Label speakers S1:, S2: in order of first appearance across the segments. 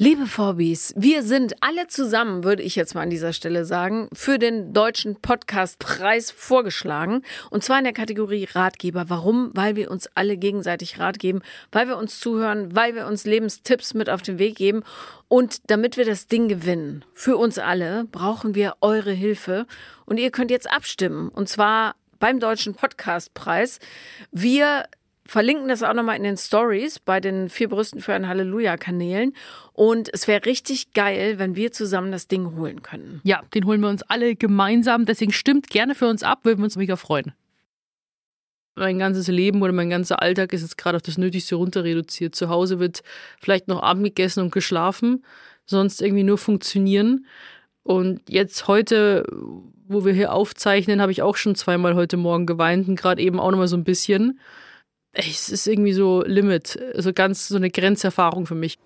S1: Liebe Vorbis, wir sind alle zusammen, würde ich jetzt mal an dieser Stelle sagen, für den deutschen Podcastpreis vorgeschlagen. Und zwar in der Kategorie Ratgeber. Warum? Weil wir uns alle gegenseitig Rat geben, weil wir uns zuhören, weil wir uns Lebenstipps mit auf den Weg geben. Und damit wir das Ding gewinnen, für uns alle, brauchen wir eure Hilfe. Und ihr könnt jetzt abstimmen. Und zwar beim Deutschen Podcastpreis. Wir verlinken das auch nochmal in den Stories bei den vier Brüsten für ein Halleluja-Kanälen. Und es wäre richtig geil, wenn wir zusammen das Ding holen können.
S2: Ja, den holen wir uns alle gemeinsam. Deswegen stimmt gerne für uns ab, würden wir uns mega freuen. Mein ganzes Leben oder mein ganzer Alltag ist jetzt gerade auf das Nötigste runter reduziert. Zu Hause wird vielleicht noch Abend gegessen und geschlafen, sonst irgendwie nur funktionieren. Und jetzt heute, wo wir hier aufzeichnen, habe ich auch schon zweimal heute Morgen geweint und gerade eben auch nochmal so ein bisschen es ist irgendwie so Limit, also ganz so eine Grenzerfahrung für mich.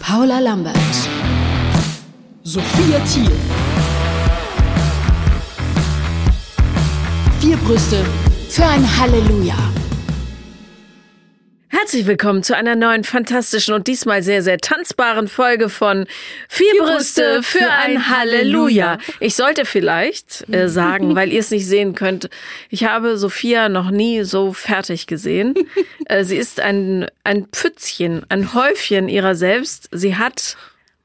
S1: Paula Lambert.
S3: Sophia Thiel. Vier Brüste für ein Halleluja.
S1: Herzlich willkommen zu einer neuen fantastischen und diesmal sehr, sehr tanzbaren Folge von Vier, Vier Brüste für ein Halleluja. Ich sollte vielleicht äh, sagen, weil ihr es nicht sehen könnt, ich habe Sophia noch nie so fertig gesehen. äh, sie ist ein, ein Pfützchen, ein Häufchen ihrer selbst. Sie hat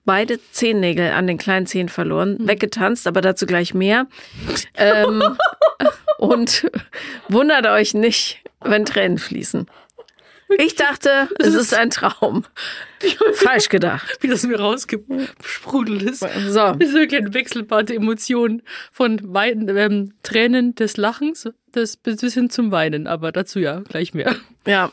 S1: beide Zehennägel an den kleinen Zehen verloren, mhm. weggetanzt, aber dazu gleich mehr. Ähm, und wundert euch nicht, wenn Tränen fließen. Ich dachte, es ist ein Traum. Falsch gedacht.
S2: Wie das mir rausgesprudelt ist. So. Das ist wirklich ein Wechselbad der Emotionen von Weiden, ähm, Tränen des Lachens das bis hin zum Weinen, aber dazu ja gleich mehr.
S1: Ja,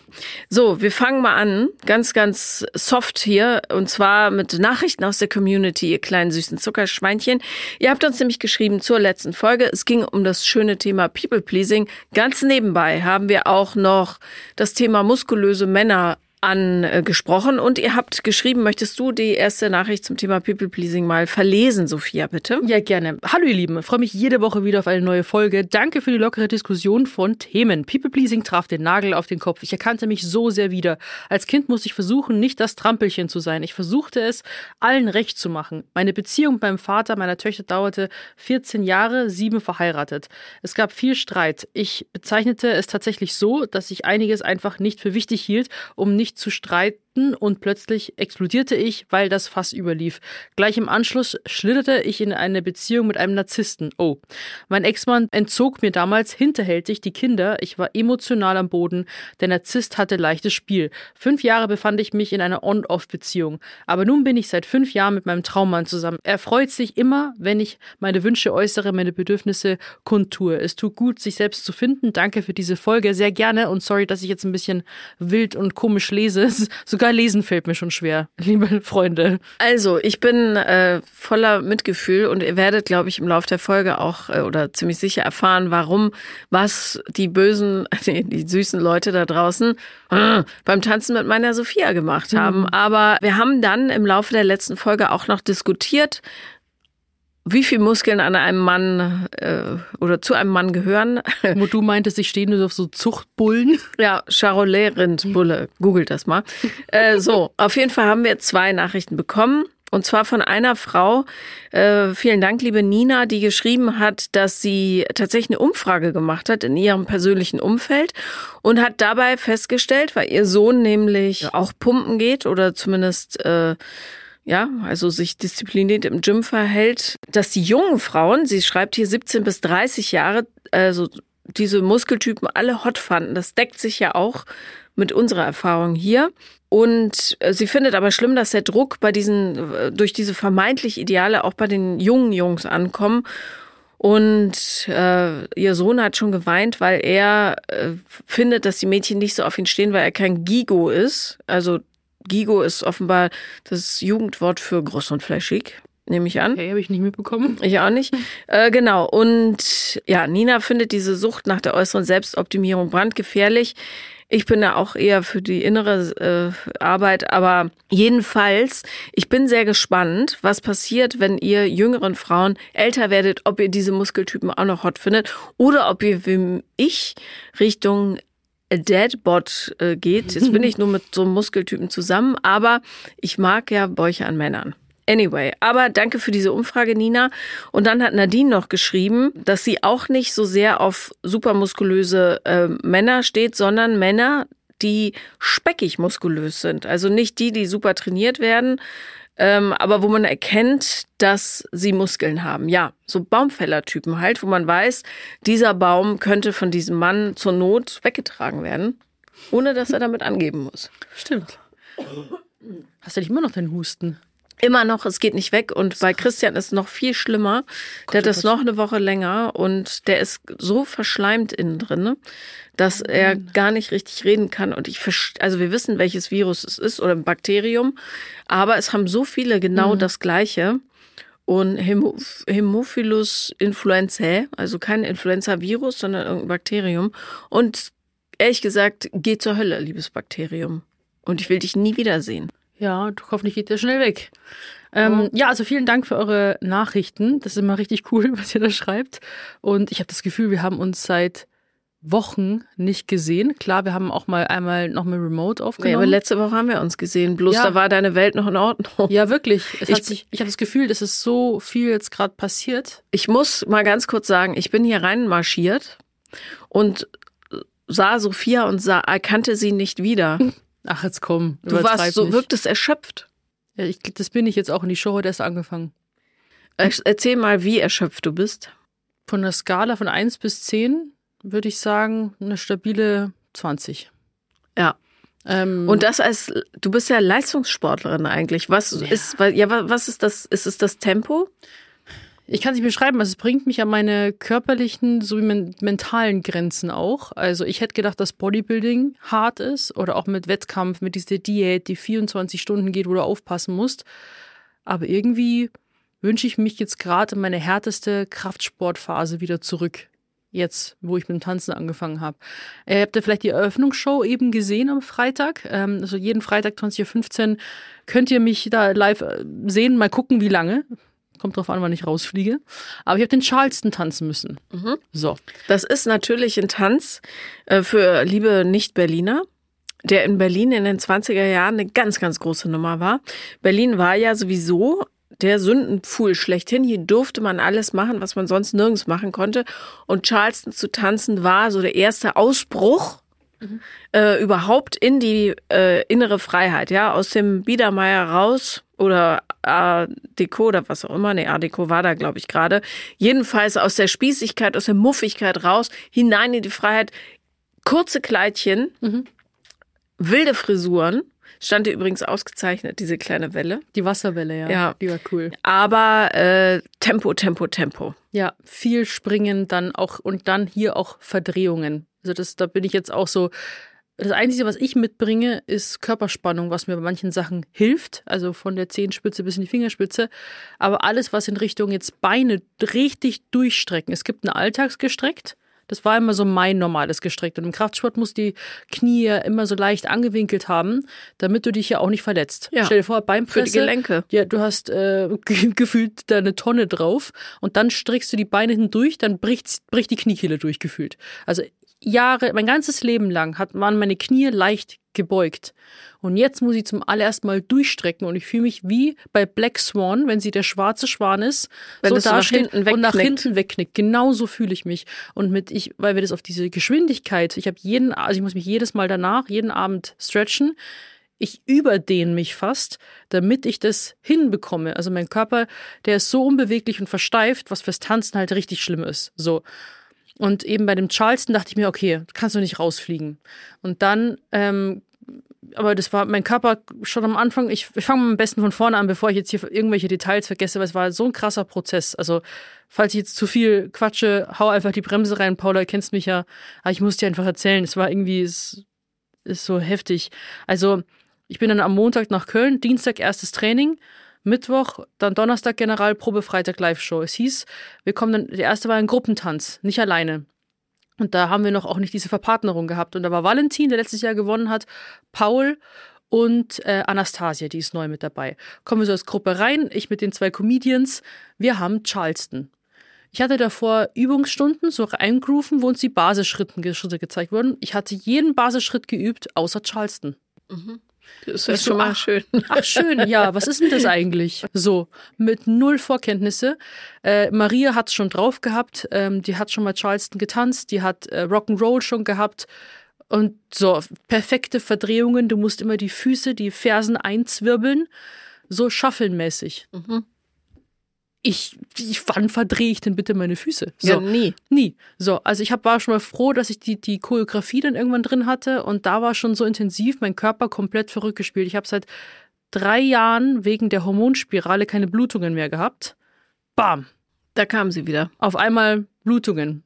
S1: so, wir fangen mal an, ganz, ganz soft hier, und zwar mit Nachrichten aus der Community, ihr kleinen süßen Zuckerschweinchen. Ihr habt uns nämlich geschrieben zur letzten Folge, es ging um das schöne Thema People Pleasing. Ganz nebenbei haben wir auch noch das Thema muskulöse Männer angesprochen und ihr habt geschrieben, möchtest du die erste Nachricht zum Thema People Pleasing mal verlesen, Sophia, bitte?
S2: Ja, gerne. Hallo ihr Lieben, freue mich jede Woche wieder auf eine neue Folge. Danke für die lockere Diskussion von Themen. People Pleasing traf den Nagel auf den Kopf. Ich erkannte mich so sehr wieder. Als Kind musste ich versuchen, nicht das Trampelchen zu sein. Ich versuchte es, allen recht zu machen. Meine Beziehung beim Vater meiner Töchter dauerte 14 Jahre, sieben verheiratet. Es gab viel Streit. Ich bezeichnete es tatsächlich so, dass ich einiges einfach nicht für wichtig hielt, um nicht zu streiten und plötzlich explodierte ich, weil das Fass überlief. Gleich im Anschluss schlitterte ich in eine Beziehung mit einem Narzissten. Oh. Mein Ex-Mann entzog mir damals hinterhältig die Kinder. Ich war emotional am Boden. Der Narzisst hatte leichtes Spiel. Fünf Jahre befand ich mich in einer On-Off-Beziehung. Aber nun bin ich seit fünf Jahren mit meinem Traummann zusammen. Er freut sich immer, wenn ich meine Wünsche äußere, meine Bedürfnisse kundtue. Es tut gut, sich selbst zu finden. Danke für diese Folge. Sehr gerne und sorry, dass ich jetzt ein bisschen wild und komisch lese. Sogar Sogar lesen fällt mir schon schwer, liebe Freunde.
S1: Also, ich bin äh, voller Mitgefühl und ihr werdet, glaube ich, im Laufe der Folge auch äh, oder ziemlich sicher erfahren, warum, was die bösen, die, die süßen Leute da draußen äh, beim Tanzen mit meiner Sophia gemacht haben. Mhm. Aber wir haben dann im Laufe der letzten Folge auch noch diskutiert, wie viel Muskeln an einem Mann äh, oder zu einem Mann gehören.
S2: Wo du meintest, ich stehe nur auf so Zuchtbullen.
S1: Ja, Charolais-Rindbulle. Googelt das mal. Äh, so, auf jeden Fall haben wir zwei Nachrichten bekommen. Und zwar von einer Frau, äh, vielen Dank, liebe Nina, die geschrieben hat, dass sie tatsächlich eine Umfrage gemacht hat in ihrem persönlichen Umfeld und hat dabei festgestellt, weil ihr Sohn nämlich auch pumpen geht oder zumindest äh, ja, also sich diszipliniert im Gym verhält, dass die jungen Frauen, sie schreibt hier 17 bis 30 Jahre, also diese Muskeltypen alle hot fanden. Das deckt sich ja auch mit unserer Erfahrung hier. Und äh, sie findet aber schlimm, dass der Druck bei diesen, äh, durch diese vermeintlich Ideale auch bei den jungen Jungs ankommen. Und äh, ihr Sohn hat schon geweint, weil er äh, findet, dass die Mädchen nicht so auf ihn stehen, weil er kein Gigo ist. Also Gigo ist offenbar das Jugendwort für groß und fleischig. nehme ich an.
S2: Okay, habe ich nicht mitbekommen.
S1: Ich auch nicht. Äh, genau. Und ja, Nina findet diese Sucht nach der äußeren Selbstoptimierung brandgefährlich. Ich bin da auch eher für die innere äh, Arbeit, aber jedenfalls, ich bin sehr gespannt, was passiert, wenn ihr jüngeren Frauen älter werdet, ob ihr diese Muskeltypen auch noch hot findet oder ob ihr wie ich Richtung Deadbot äh, geht. Jetzt bin ich nur mit so einem Muskeltypen zusammen, aber ich mag ja Bäuche an Männern. Anyway, aber danke für diese Umfrage, Nina. Und dann hat Nadine noch geschrieben, dass sie auch nicht so sehr auf supermuskulöse äh, Männer steht, sondern Männer, die speckig muskulös sind. Also nicht die, die super trainiert werden, ähm, aber wo man erkennt, dass sie Muskeln haben. Ja, so Baumfällertypen halt, wo man weiß, dieser Baum könnte von diesem Mann zur Not weggetragen werden, ohne dass er damit angeben muss.
S2: Stimmt. Hast du nicht immer noch den Husten?
S1: Immer noch, es geht nicht weg. Und bei Christian ist es noch viel schlimmer. Der hat das noch eine Woche länger und der ist so verschleimt innen drin, ne, dass er gar nicht richtig reden kann. Und ich verstehe, also wir wissen, welches Virus es ist oder ein Bakterium, aber es haben so viele genau
S2: Mhm.
S1: das Gleiche. Und Hämo- Hämophilus influenzae, also kein Influenza-Virus, sondern irgendein Bakterium. Und ehrlich gesagt, geh zur Hölle, liebes Bakterium. Und ich will dich nie wiedersehen.
S2: Ja, hoffentlich geht der schnell weg. Ähm, Ja, also vielen Dank für eure Nachrichten. Das ist immer richtig cool, was ihr da schreibt. Und ich habe das Gefühl, wir haben uns seit Wochen nicht gesehen. Klar, wir haben auch mal einmal noch mal Remote aufgenommen.
S1: aber letzte Woche haben wir uns gesehen. Bloß
S2: Ja.
S1: da war deine Welt noch in Ordnung.
S2: ja, wirklich. Es
S1: Ich-
S2: sich, ich habe das Gefühl, dass es so viel jetzt gerade passiert.
S1: Ich muss mal ganz kurz sagen, ich bin hier reinmarschiert und sah Sophia und sah, erkannte sie nicht wieder.
S2: Ach, jetzt komm.
S1: Du warst so,
S2: nicht.
S1: wirktest erschöpft.
S2: Ja, ich, das bin ich jetzt auch in die Show heute erst angefangen.
S1: Er- Erzähl mal, wie erschöpft du bist.
S2: Von der Skala von 1 bis 10 würde ich sagen, eine stabile 20.
S1: Ja.
S2: Ähm,
S1: Und das als, du bist ja Leistungssportlerin eigentlich. Was ist, weil- ja, wa- was ist das? Ist es das Tempo?
S2: Ich kann es nicht beschreiben, also es bringt mich an meine körperlichen sowie men mentalen Grenzen auch. Also ich hätte gedacht, dass Bodybuilding hart ist oder auch mit Wettkampf, mit dieser Diät, die 24 Stunden geht, wo du aufpassen musst. Aber irgendwie wünsche ich mich jetzt gerade in meine härteste Kraftsportphase wieder zurück. Jetzt, wo ich mit dem Tanzen angefangen habe. Äh, habt ihr vielleicht die Eröffnungsshow eben gesehen am Freitag? Ähm, also jeden Freitag 20.15 Uhr könnt ihr mich da live äh, sehen. Mal gucken, wie lange. Kommt drauf an, wann ich rausfliege. Aber ich habe den Charleston tanzen müssen. So.
S1: Das ist natürlich ein Tanz äh, für liebe Nicht-Berliner, der in Berlin in den 20er Jahren eine ganz, ganz große Nummer war. Berlin war ja sowieso der Sündenpfuhl schlechthin. Hier durfte man alles machen, was man sonst nirgends machen konnte. Und Charleston zu tanzen war so der erste Ausbruch äh, überhaupt in die äh, innere Freiheit, ja, aus dem Biedermeier raus oder Art Deco oder was auch immer, nee, Art Deco war da, glaube ich, gerade. Jedenfalls aus der Spießigkeit, aus der Muffigkeit raus, hinein in die Freiheit. Kurze Kleidchen, wilde Frisuren, stand dir übrigens ausgezeichnet, diese kleine Welle.
S2: Die Wasserwelle, ja.
S1: Ja.
S2: Die war cool.
S1: Aber äh, Tempo, Tempo, Tempo.
S2: Ja, viel springen dann auch und dann hier auch Verdrehungen. Also das, da bin ich jetzt auch so. Das Einzige, was ich mitbringe, ist Körperspannung, was mir bei manchen Sachen hilft. Also von der Zehenspitze bis in die Fingerspitze. Aber alles, was in Richtung jetzt Beine richtig durchstrecken. Es gibt ein Alltagsgestreckt. Das war immer so mein normales Gestreckt. Und im Kraftsport muss die Knie ja immer so leicht angewinkelt haben, damit du dich ja auch nicht verletzt.
S1: Ja.
S2: Stell dir vor, Beinpresse.
S1: Für die Gelenke.
S2: Ja, du hast äh, ge- gefühlt da eine Tonne drauf und dann streckst du die Beine hindurch, dann bricht, bricht die Kniekehle durchgefühlt. Also Jahre, mein ganzes Leben lang hat, waren meine Knie leicht gebeugt. Und jetzt muss ich zum allerersten Mal durchstrecken und ich fühle mich wie bei Black Swan, wenn sie der schwarze Schwan ist,
S1: Wenn
S2: so
S1: so nach hinten
S2: und nach
S1: wegknickt.
S2: hinten wegknickt. Genauso fühle ich mich. Und mit ich, weil wir das auf diese Geschwindigkeit, ich habe jeden, also ich muss mich jedes Mal danach, jeden Abend stretchen. Ich überdehne mich fast, damit ich das hinbekomme. Also mein Körper, der ist so unbeweglich und versteift, was fürs Tanzen halt richtig schlimm ist. So. Und eben bei dem Charleston dachte ich mir, okay, kannst du nicht rausfliegen. Und dann, ähm, aber das war mein Körper schon am Anfang. Ich, ich fange mal am besten von vorne an, bevor ich jetzt hier irgendwelche Details vergesse, weil es war so ein krasser Prozess. Also, falls ich jetzt zu viel quatsche, hau einfach die Bremse rein. Paula, kennst mich ja. Aber ich muss dir einfach erzählen, es war irgendwie, es ist so heftig. Also, ich bin dann am Montag nach Köln, Dienstag erstes Training. Mittwoch, dann Donnerstag Generalprobe, Freitag Live-Show. Es hieß, wir kommen dann, der erste war ein Gruppentanz, nicht alleine. Und da haben wir noch auch nicht diese Verpartnerung gehabt. Und da war Valentin, der letztes Jahr gewonnen hat, Paul und äh, Anastasia, die ist neu mit dabei. Kommen wir so als Gruppe rein, ich mit den zwei Comedians. Wir haben Charleston. Ich hatte davor Übungsstunden, so eingrooven, wo uns die Basisschritte gezeigt wurden. Ich hatte jeden Basisschritt geübt, außer Charleston.
S1: Das ist
S2: so,
S1: schon mal
S2: ach,
S1: schön.
S2: Ach schön, ja, was ist denn das eigentlich? So, mit null Vorkenntnisse. Äh, Maria hat's schon drauf gehabt, ähm, die hat schon mal Charleston getanzt, die hat äh, Rock'n'Roll schon gehabt. Und so, perfekte Verdrehungen, du musst immer die Füße, die Fersen einzwirbeln, so schaffelnmäßig. Ich, ich, wann verdrehe ich denn bitte meine Füße? So.
S1: Ja, nie.
S2: Nie. So, also ich hab, war schon mal froh, dass ich die, die Choreografie dann irgendwann drin hatte und da war schon so intensiv mein Körper komplett verrückt gespielt. Ich habe seit drei Jahren wegen der Hormonspirale keine Blutungen mehr gehabt. Bam.
S1: Da kam sie wieder.
S2: Auf einmal Blutungen.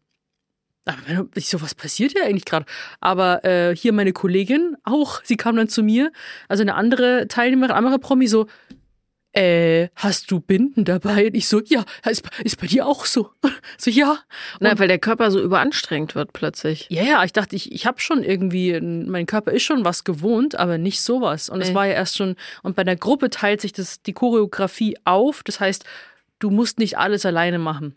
S2: Aber ich so, was passiert hier eigentlich gerade? Aber äh, hier meine Kollegin auch, sie kam dann zu mir, also eine andere Teilnehmerin, andere Promi, so, äh, hast du Binden dabei? Und ich so, ja, ist, ist bei dir auch so. So, ja.
S1: Na, weil der Körper so überanstrengt wird plötzlich.
S2: Ja, ja, ich dachte, ich, ich habe schon irgendwie, mein Körper ist schon was gewohnt, aber nicht sowas. Und es
S1: Nee.
S2: war ja erst schon, und bei der Gruppe teilt sich das, die Choreografie auf. Das heißt, du musst nicht alles alleine machen.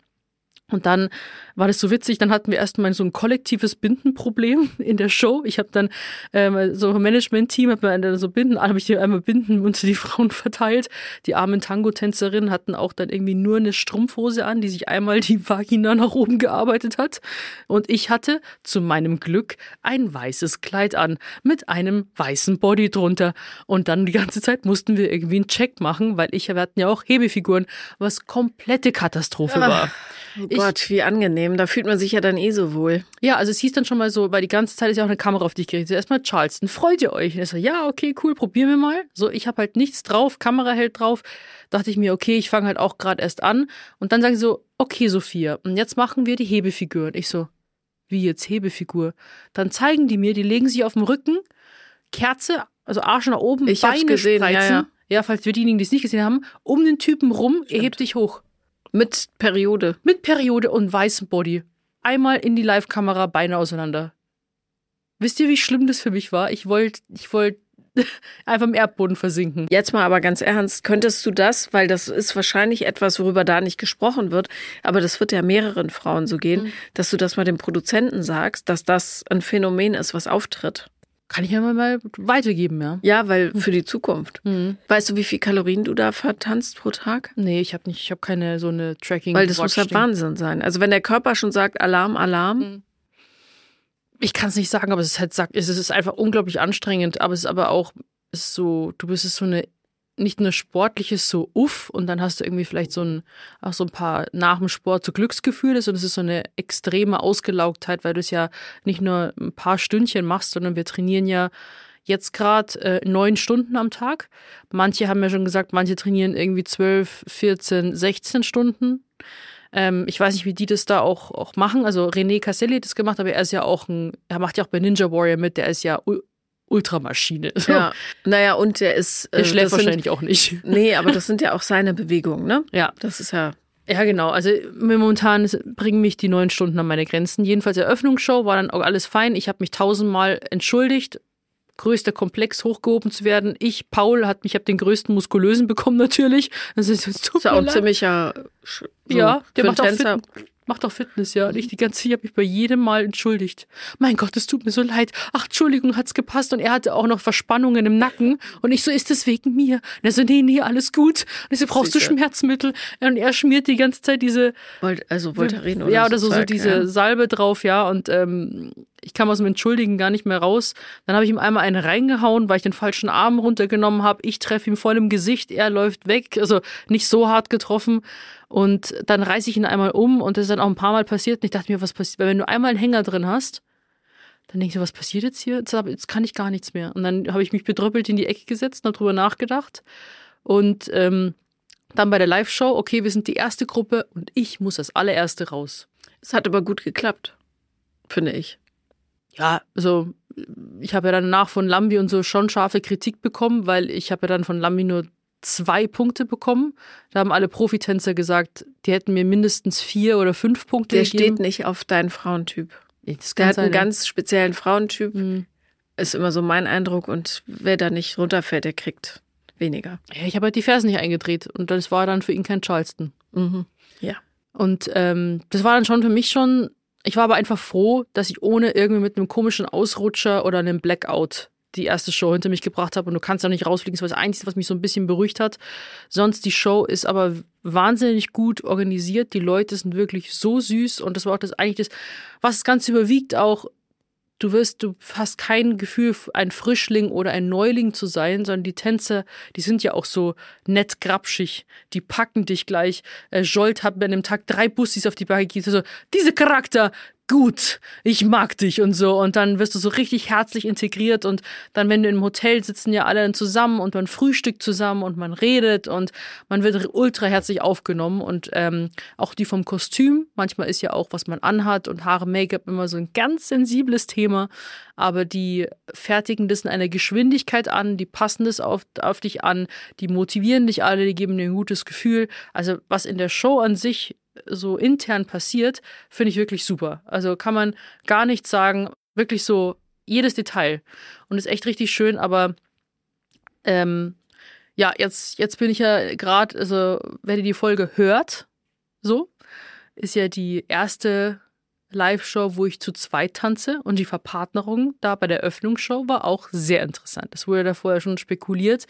S2: Und dann war das so witzig, dann hatten wir erstmal so ein kollektives Bindenproblem in der Show. Ich habe dann ähm, so ein Management-Team, habe mir dann so Binden, habe ich dir einmal Binden unter die Frauen verteilt. Die armen Tango-Tänzerinnen hatten auch dann irgendwie nur eine Strumpfhose an, die sich einmal die Vagina nach oben gearbeitet hat. Und ich hatte zu meinem Glück ein weißes Kleid an mit einem weißen Body drunter. Und dann die ganze Zeit mussten wir irgendwie einen Check machen, weil ich, wir hatten ja auch Hebefiguren, was komplette Katastrophe war.
S1: Oh Gott, wie angenehm. Da fühlt man sich ja dann eh so wohl.
S2: Ja, also es hieß dann schon mal so, weil die ganze Zeit ist ja auch eine Kamera auf dich gerichtet. Erstmal Charleston, freut ihr euch? Und ich so, ja, okay, cool, probieren wir mal. So, ich habe halt nichts drauf, Kamera hält drauf. Dachte ich mir, okay, ich fange halt auch gerade erst an. Und dann sagen sie so, okay, Sophia, und jetzt machen wir die Hebefigur. Und ich so, wie jetzt Hebefigur? Dann zeigen die mir, die legen sich auf den Rücken, Kerze, also Arsch nach oben,
S1: Ich
S2: Beine
S1: gesehen, ja,
S2: spreizen.
S1: ja.
S2: ja, falls wir diejenigen, die es nicht gesehen haben, um den Typen rum, er hebt dich hoch
S1: Mit Periode.
S2: mit Periode und weißem Body. Einmal in die Live-Kamera, Beine auseinander. Wisst ihr, wie schlimm das für mich war? Ich wollte, ich wollte einfach im Erdboden versinken.
S1: Jetzt mal aber ganz ernst, könntest du das, weil das ist wahrscheinlich etwas, worüber da nicht gesprochen wird, aber das wird ja mehreren Frauen so gehen, dass du das mal dem Produzenten sagst, dass das ein Phänomen ist, was auftritt.
S2: Kann ich ja mal, weitergeben, ja?
S1: Ja, weil für die Zukunft.
S2: Mhm.
S1: Weißt du, wie viel Kalorien du da vertanzt pro Tag?
S2: Nee, ich habe nicht, ich habe keine so eine Tracking.
S1: Weil das muss ja. Wahnsinn sein. Also wenn der Körper schon sagt, Alarm, Alarm,
S2: Ich kann es nicht sagen, aber es ist halt sagt, es ist einfach unglaublich anstrengend, aber es ist aber auch es ist so, du bist es so eine nicht nur sportliches so uff und dann hast du irgendwie vielleicht so ein auch so ein paar nach dem Sport so Glücksgefühle, sondern es ist so eine extreme Ausgelaugtheit, weil du es ja nicht nur ein paar Stündchen machst, sondern wir trainieren ja jetzt gerade äh, neun Stunden am Tag. Manche haben ja schon gesagt, manche trainieren irgendwie zwölf, 14, 16 Stunden. Ähm, ich weiß nicht, wie die das da auch, auch machen. Also René Casselli hat das gemacht, aber er ist ja auch ein, er macht ja auch bei Ninja Warrior mit, der ist ja Ultramaschine. So.
S1: ja. Naja, und der ist.
S2: Der
S1: äh,
S2: schläft
S1: das sind-
S2: wahrscheinlich auch nicht.
S1: Nee, aber das sind ja auch seine Bewegungen, ne?
S2: Ja.
S1: Das ist ja.
S2: Ja, genau. Also momentan ist- bringen mich die neun Stunden an meine Grenzen. Jedenfalls Eröffnungsshow war dann auch alles fein. Ich habe mich tausendmal entschuldigt. Größter Komplex hochgehoben zu werden. Ich, Paul, hat mich, habe den größten muskulösen bekommen natürlich. Das ist, es tut
S1: Ist ja
S2: mir
S1: auch ein ziemlicher. So
S2: Ja, der macht auch. Fit, macht auch Fitness, ja. Und ich die ganze Zeit, ich habe mich bei jedem Mal entschuldigt. Mein Gott, es tut mir so leid. Ach, Entschuldigung, hat's gepasst. Und er hatte auch noch Verspannungen im Nacken. Und ich so, ist das wegen mir? Und er so, nee, nee, alles gut. Und ich so, brauchst du
S1: Sicher.
S2: Schmerzmittel? Und er schmiert die ganze Zeit diese,
S1: also Voltaren oder
S2: ja, oder so, so
S1: Zeug,
S2: diese
S1: ja.
S2: Salbe drauf, ja. Und ähm, ich kam aus dem Entschuldigen gar nicht mehr raus. Dann habe ich ihm einmal eine reingehauen, weil ich den falschen Arm runtergenommen habe. Ich treffe ihm voll im Gesicht, er läuft weg. Also nicht so hart getroffen. Und dann reiße ich ihn einmal um und das ist dann auch ein paar Mal passiert. Und ich dachte mir, was passiert? Weil wenn du einmal einen Hänger drin hast, dann denkst du, was passiert jetzt hier? Jetzt, kann ich gar nichts mehr. Und dann habe ich mich bedröppelt in die Ecke gesetzt und habe drüber nachgedacht. Und ähm, dann bei der Live-Show, okay, wir sind die erste Gruppe und ich muss als allererste raus.
S1: Es hat aber gut geklappt, finde ich.
S2: Ja, also ich habe ja danach von Lambi und so schon scharfe Kritik bekommen, weil ich habe ja dann von Lambi nur zwei Punkte bekommen. Da haben alle Profitänzer gesagt, die hätten mir mindestens vier oder fünf Punkte
S1: Der
S2: gegeben.
S1: steht nicht auf deinen Frauentyp.
S2: Das
S1: Der hat einen ganz speziellen Frauentyp.
S2: Mhm.
S1: Ist immer so mein Eindruck. Und wer da nicht runterfällt, der kriegt weniger.
S2: Ja, ich habe halt die Fersen nicht eingedreht und das war dann für ihn kein Charleston.
S1: Mhm. Ja.
S2: Und ähm, das war dann schon für mich schon. Ich war aber einfach froh, dass ich ohne irgendwie mit einem komischen Ausrutscher oder einem Blackout die erste Show hinter mich gebracht habe. Und du kannst ja nicht rausfliegen. Das war das Einzige, was mich so ein bisschen beruhigt hat. Sonst die Show ist aber wahnsinnig gut organisiert. Die Leute sind wirklich so süß. Und das war auch das eigentlich das, was das Ganze überwiegt auch. Du wirst, du hast kein Gefühl, ein Frischling oder ein Neuling zu sein, sondern die Tänzer, die sind ja auch so nett grapschig. Die packen dich gleich. Äh, Jolt hat mir an dem Tag drei Bussis auf die Beine gegeben. So, diese Charakter, gut, ich mag dich und so. Und dann wirst du so richtig herzlich integriert. Und dann, wenn du im Hotel sitzen ja alle zusammen und man frühstückt zusammen und man redet und man wird ultra herzlich aufgenommen. Und ähm, auch die vom Kostüm, manchmal ist ja auch, was man anhat und Haare, Make-up immer so ein ganz sensibles Thema. Aber die fertigen das in einer Geschwindigkeit an, die passen das auf, auf dich an, die motivieren dich alle, die geben dir ein gutes Gefühl. Also was in der Show an sich so intern passiert, finde ich wirklich super. Also kann man gar nicht sagen, wirklich so jedes Detail. Und ist echt richtig schön, aber ähm, ja, jetzt, jetzt bin ich ja gerade, also wenn ihr die Folge hört, so, ist ja die erste Live-Show, wo ich zu zweit tanze und die Verpartnerung da bei der Öffnungsshow war auch sehr interessant. Das wurde da vorher schon spekuliert.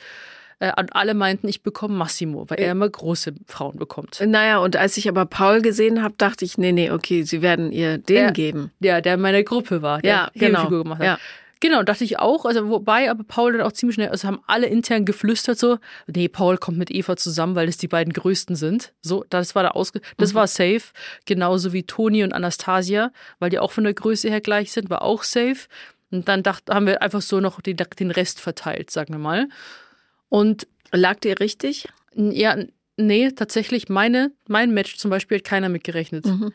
S2: Äh, und alle meinten, ich bekomme Massimo, weil er immer große Frauen bekommt.
S1: Naja, und als ich aber Paul gesehen habe, dachte ich, nee, nee, okay, sie werden ihr den
S2: Der-
S1: geben.
S2: Ja, der in meiner Gruppe war, der
S1: Ja, genau.
S2: Hebefigur gemacht hat.
S1: Ja.
S2: Genau, dachte ich auch. Also wobei aber Paul dann auch ziemlich schnell, also haben alle intern geflüstert so, nee, Paul kommt mit Eva zusammen, weil das die beiden größten sind. So, das war da ausge, das
S1: Mhm.
S2: war safe. Genauso wie Toni und Anastasia, weil die auch von der Größe her gleich sind, war auch safe. Und dann dacht, haben wir einfach so noch den, den Rest verteilt, sagen wir mal. Und
S1: Lag dir richtig?
S2: ja, nee, tatsächlich, meine, mein Match zum Beispiel hat keiner mitgerechnet.
S1: Mhm.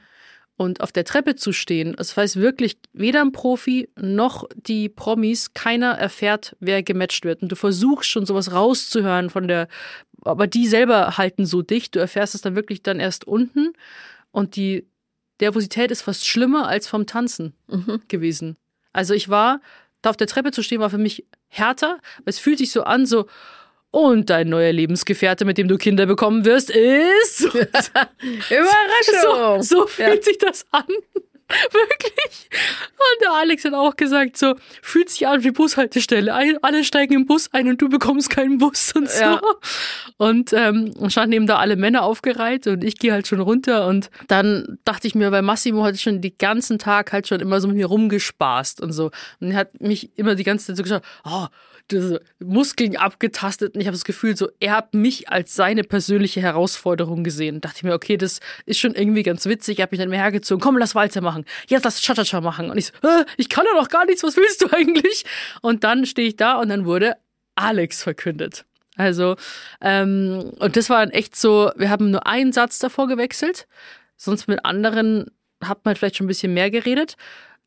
S2: Und auf der Treppe zu stehen, das heißt wirklich, weder ein Profi noch die Promis, keiner erfährt, wer gematcht wird. Und du versuchst schon sowas rauszuhören von der, aber die selber halten so dicht, du erfährst es dann wirklich dann erst unten. Und die Nervosität ist fast schlimmer als vom Tanzen
S1: Mhm.
S2: gewesen. Also ich war, da auf der Treppe zu stehen, war für mich härter. Es fühlt sich so an, so, und dein neuer Lebensgefährte, mit dem du Kinder bekommen wirst, ist.
S1: Überraschung!
S2: So, so fühlt
S1: Ja.
S2: sich das an. Wirklich. Und der Alex hat auch gesagt, so, fühlt sich an wie Bushaltestelle. Alle steigen im Bus ein und du bekommst keinen Bus und so.
S1: Ja.
S2: Und ähm, standen eben da alle Männer aufgereiht und ich gehe halt schon runter. Und dann dachte ich mir, weil Massimo hat schon den ganzen Tag halt schon immer so mit mir rumgespaßt und so. Und er hat mich immer die ganze Zeit so gesagt, oh, diese Muskeln abgetastet und ich habe das Gefühl, so er hat mich als seine persönliche Herausforderung gesehen. Dachte ich mir, okay, das ist schon irgendwie ganz witzig. Er hat mich dann mehr hergezogen, komm, lass Walzer machen. Jetzt lass Cha-Cha-Cha machen. Und ich so, äh, ich kann ja noch gar nichts, was willst du eigentlich? Und dann stehe ich da und dann wurde Alex verkündet. Also, ähm, und das war dann echt so, wir haben nur einen Satz davor gewechselt, sonst mit anderen hat man vielleicht schon ein bisschen mehr geredet.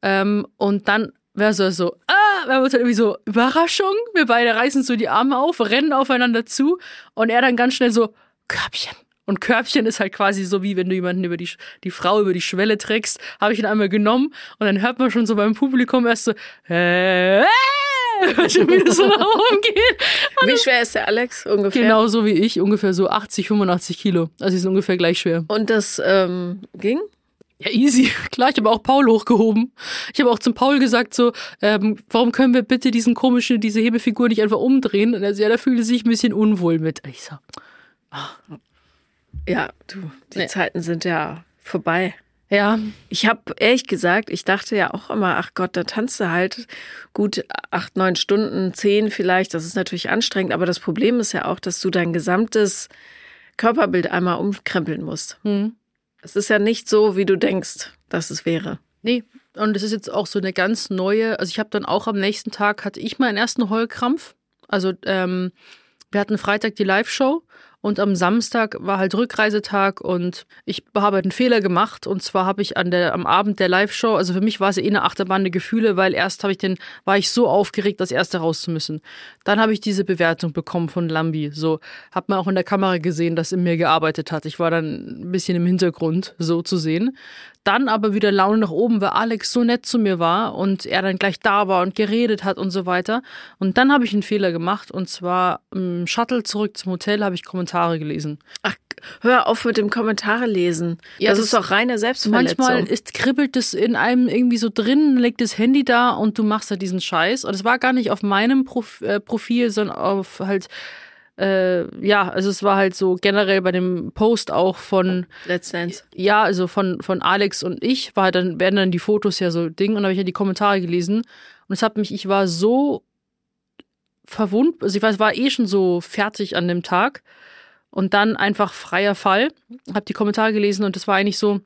S2: Ähm, und dann wäre so, so, ah, wir haben uns dann irgendwie so, Überraschung, wir beide reißen so die Arme auf, rennen aufeinander zu und er dann ganz schnell so, Körbchen. Und Körbchen ist halt quasi so, wie wenn du jemanden über die, die Frau über die Schwelle trägst, habe ich ihn einmal genommen und dann hört man schon so beim Publikum erst so, äh, schon wieder so nach oben geht.
S1: Wie schwer ist der Alex ungefähr?
S2: Genau so wie ich, ungefähr so 80, 85 Kilo. Also die sind ungefähr gleich schwer.
S1: Und das ähm, ging?
S2: Ja, easy. Klar, ich habe auch Paul hochgehoben. Ich habe auch zum Paul gesagt, so, ähm, warum können wir bitte diesen komischen, diese Hebefigur nicht einfach umdrehen? Und er ja, da fühlt er sich ein bisschen unwohl mit. Und ich so,
S1: Ja, du, die
S2: Nee.
S1: Zeiten sind ja vorbei.
S2: ja,
S1: Ich habe ehrlich gesagt, ich dachte ja auch immer, ach Gott, da tanzt du halt gut acht, neun Stunden, zehn vielleicht. Das ist natürlich anstrengend, aber das Problem ist ja auch, dass du dein gesamtes Körperbild einmal umkrempeln musst.
S2: hm.
S1: Es ist ja nicht so, wie du denkst, dass es wäre.
S2: Nee, und es ist jetzt auch so eine ganz neue, also ich habe dann auch am nächsten Tag, hatte ich meinen ersten Heulkrampf. Also ähm, wir hatten Freitag die Live-Show Und am Samstag war halt Rückreisetag und ich habe halt einen Fehler gemacht. Und zwar habe ich an der, am Abend der Live-Show, also für mich war es eh eine Achterbahn der Gefühle, weil erst habe ich den, war ich so aufgeregt, das erste raus zu müssen. Dann habe ich diese Bewertung bekommen von Lambi. So, hat man auch in der Kamera gesehen, dass in mir gearbeitet hat. Ich war dann ein bisschen im Hintergrund, so zu sehen. Dann aber wieder Laune nach oben, weil Alex so nett zu mir war und er dann gleich da war und geredet hat und so weiter. Und dann habe ich einen Fehler gemacht und zwar im Shuttle zurück zum Hotel habe ich Kommentare gelesen.
S1: Ach, hör auf mit dem Kommentare lesen.
S2: Ja,
S1: das,
S2: das
S1: ist doch reine Selbstverletzung.
S2: Manchmal ist, kribbelt es in einem irgendwie so drin, legt das Handy da und du machst da diesen Scheiß. Und es war gar nicht auf meinem Prof äh, Profil, sondern auf halt äh, ja, also es war halt so generell bei dem Post auch von
S1: Let's Dance.
S2: Ja, also von, von Alex und ich, war halt dann, werden dann die Fotos ja so Ding und dann habe ich ja die Kommentare gelesen und es hat mich, ich war so verwundert, also ich war, war eh schon so fertig an dem Tag und dann einfach freier Fall, habe die Kommentare gelesen und es war eigentlich so,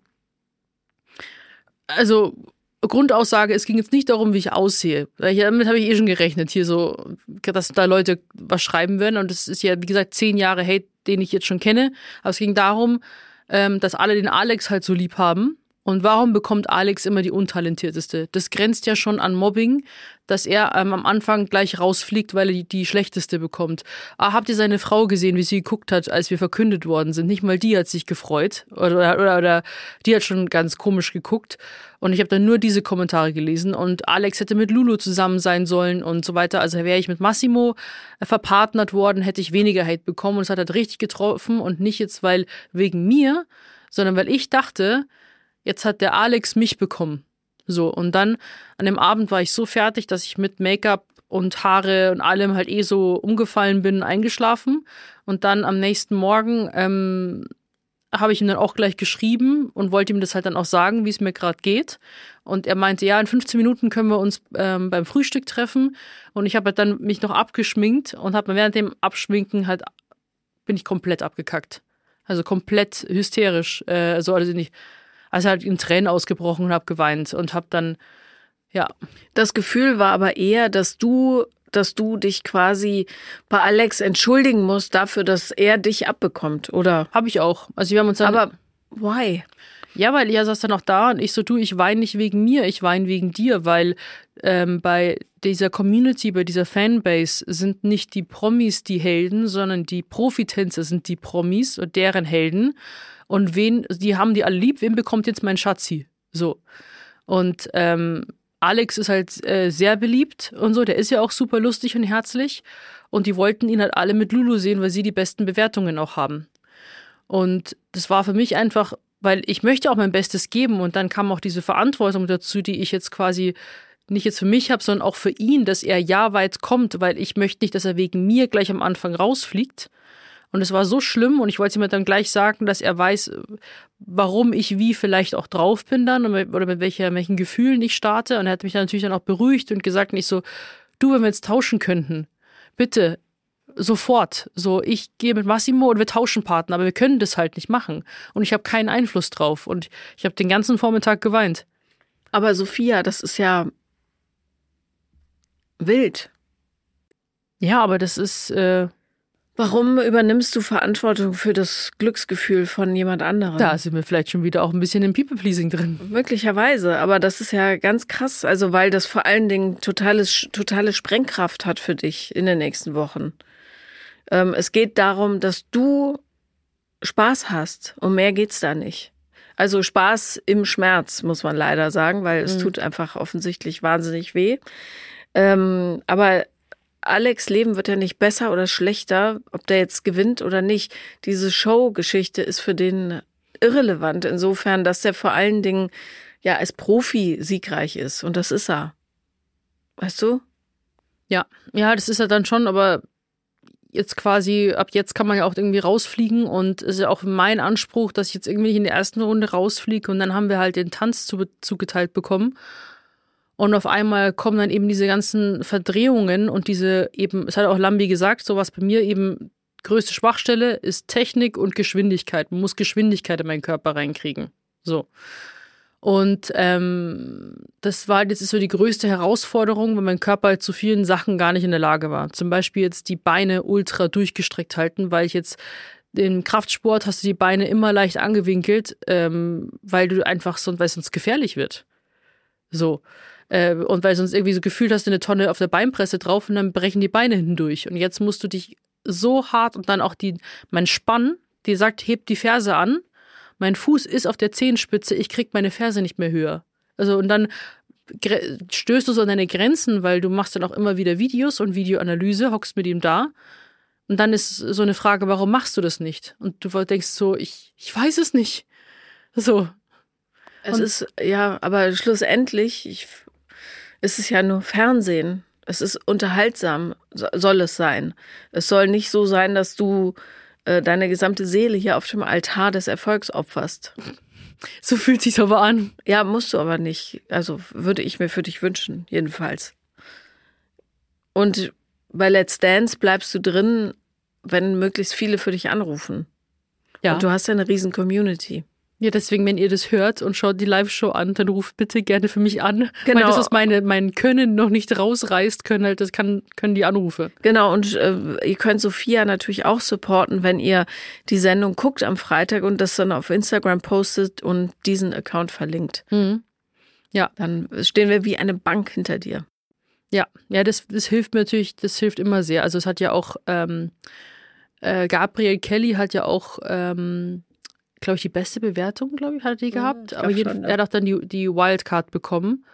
S2: also Grundaussage, es ging jetzt nicht darum, wie ich aussehe. Damit habe ich eh schon gerechnet, hier so, dass da Leute was schreiben werden. Und es ist ja, wie gesagt, zehn Jahre Hate, den ich jetzt schon kenne. Aber es ging darum, ähm, dass alle den Alex halt so lieb haben. Und warum bekommt Alex immer die untalentierteste? Das grenzt ja schon an Mobbing, dass er ähm, am Anfang gleich rausfliegt, weil er die, die schlechteste bekommt. Ah, habt ihr seine Frau gesehen, wie sie geguckt hat, als wir verkündet worden sind? Nicht mal die hat sich gefreut oder, oder, oder die hat schon ganz komisch geguckt. Und ich habe dann nur diese Kommentare gelesen und Alex hätte mit Lulu zusammen sein sollen und so weiter. Also wäre ich mit Massimo äh, verpartnert worden, hätte ich weniger Hate bekommen und es hat halt richtig getroffen und nicht jetzt, weil wegen mir, sondern weil ich dachte, jetzt hat der Alex mich bekommen. So, und dann an dem Abend war ich so fertig, dass ich mit Make-up und Haare und allem halt eh so umgefallen bin, eingeschlafen. Und dann am nächsten Morgen ähm, habe ich ihm dann auch gleich geschrieben und wollte ihm das halt dann auch sagen, wie es mir gerade geht. Und er meinte, ja, in 15 Minuten können wir uns ähm, beim Frühstück treffen. Und ich habe halt dann mich noch abgeschminkt und habe während dem Abschminken halt bin ich komplett abgekackt. Also komplett hysterisch. Äh, also, also nicht also halt in Tränen ausgebrochen und habe geweint und habe dann, ja.
S1: Das Gefühl war aber eher, dass du, dass du dich quasi bei Alex entschuldigen musst dafür, dass er dich abbekommt, oder?
S2: Habe ich auch. Also wir haben uns dann.
S1: Aber why?
S2: Ja, weil er saß dann auch da und ich so, du, ich weine nicht wegen mir, ich weine wegen dir, weil ähm, bei dieser Community, bei dieser Fanbase sind nicht die Promis die Helden, sondern die Profitänzer sind die Promis und deren Helden. Und wen, die haben die alle lieb, wen bekommt jetzt mein Schatzi? So. Und ähm, Alex ist halt äh, sehr beliebt und so, der ist ja auch super lustig und herzlich. Und die wollten ihn halt alle mit Lulu sehen, weil sie die besten Bewertungen auch haben. Und das war für mich einfach, weil ich möchte auch mein Bestes geben und dann kam auch diese Verantwortung dazu, die ich jetzt quasi nicht jetzt für mich habe, sondern auch für ihn, dass er ja weit kommt, weil ich möchte nicht, dass er wegen mir gleich am Anfang rausfliegt, und es war so schlimm und ich wollte ihm dann gleich sagen, dass er weiß, warum ich wie vielleicht auch drauf bin dann oder mit welcher, welchen Gefühlen ich starte. Und er hat mich dann natürlich dann auch beruhigt und gesagt, nicht so, du, wenn wir jetzt tauschen könnten, bitte, sofort. So, ich gehe mit Massimo und wir tauschen Partner, aber wir können das halt nicht machen. Und ich habe keinen Einfluss drauf. Und ich habe den ganzen Vormittag geweint.
S1: Aber Sophia, das ist ja wild.
S2: Ja, aber das ist, äh,
S1: Warum übernimmst du Verantwortung für das Glücksgefühl von jemand anderem?
S2: Da sind wir vielleicht schon wieder auch ein bisschen im People-Pleasing drin.
S1: Möglicherweise, aber das ist ja ganz krass, also weil das vor allen Dingen totales, totale Sprengkraft hat für dich in den nächsten Wochen. Ähm, es geht darum, dass du Spaß hast. Um mehr geht's da nicht. Also Spaß im Schmerz, muss man leider sagen, weil es mhm. tut einfach offensichtlich wahnsinnig weh. Ähm, aber Alex Leben wird ja nicht besser oder schlechter, ob der jetzt gewinnt oder nicht. Diese Show-Geschichte ist für den irrelevant, insofern, dass er vor allen Dingen ja als Profi siegreich ist. Und das ist er. Weißt du?
S2: Ja, ja, das ist er dann schon, aber jetzt quasi, ab jetzt kann man ja auch irgendwie rausfliegen und es ist ja auch mein Anspruch, dass ich jetzt irgendwie in der ersten Runde rausfliege und dann haben wir halt den Tanz zugeteilt bekommen. Und auf einmal kommen dann eben diese ganzen Verdrehungen und diese eben, es hat auch Lambi gesagt, so was bei mir eben größte Schwachstelle ist Technik und Geschwindigkeit. Man muss Geschwindigkeit in meinen Körper reinkriegen. So. Und ähm, das war jetzt so die größte Herausforderung, weil mein Körper halt zu vielen Sachen gar nicht in der Lage war. Zum Beispiel jetzt die Beine ultra durchgestreckt halten, weil ich jetzt im Kraftsport hast du die Beine immer leicht angewinkelt, ähm, weil du einfach sonst, weil es sonst gefährlich wird. So. Äh, und weil sonst irgendwie so gefühlt hast du eine Tonne auf der Beinpresse drauf und dann brechen die Beine hinten durch. Und jetzt musst du dich so hart und dann auch die, mein Spann, die sagt, hebt die Ferse an. Mein Fuß ist auf der Zehenspitze, ich krieg meine Ferse nicht mehr höher. Also und dann stößt du so an deine Grenzen, weil du machst dann auch immer wieder Videos und Videoanalyse, hockst mit ihm da. Und dann ist so eine Frage, warum machst du das nicht? Und du denkst so, ich, ich weiß es nicht. So.
S1: Es
S2: Und-
S1: ist, ja, aber schlussendlich ich, ist es ja nur Fernsehen. Es ist unterhaltsam, so- soll es sein. Es soll nicht so sein, dass du äh, deine gesamte Seele hier auf dem Altar des Erfolgs opferst.
S2: So fühlt sich's aber an.
S1: Ja, musst du aber nicht. Also würde ich mir für dich wünschen, jedenfalls. Und bei Let's Dance bleibst du drin, wenn möglichst viele für dich anrufen.
S2: Ja.
S1: Und du hast ja eine riesen Community.
S2: Ja, deswegen, wenn ihr das hört und schaut die Live-Show an, dann ruft bitte gerne für mich an.
S1: Genau.
S2: Weil das, was meine, mein Können noch nicht rausreißt, können halt, das kann, können die Anrufe.
S1: Genau, und äh, ihr könnt Sophia natürlich auch supporten, wenn ihr die Sendung guckt am Freitag und das dann auf Instagram postet und diesen Account verlinkt.
S2: Mhm. Ja.
S1: Dann stehen wir wie eine Bank hinter dir.
S2: Ja, ja, das, das hilft mir natürlich, das hilft immer sehr. Also es hat ja auch, ähm, äh, Gabriel Kelly hat ja auch, ähm, glaube ich, die beste Bewertung, glaube ich, hat er die gehabt.
S1: ich
S2: Aber jeden,
S1: schon, ja.
S2: er hat auch dann die, die Wildcard bekommen.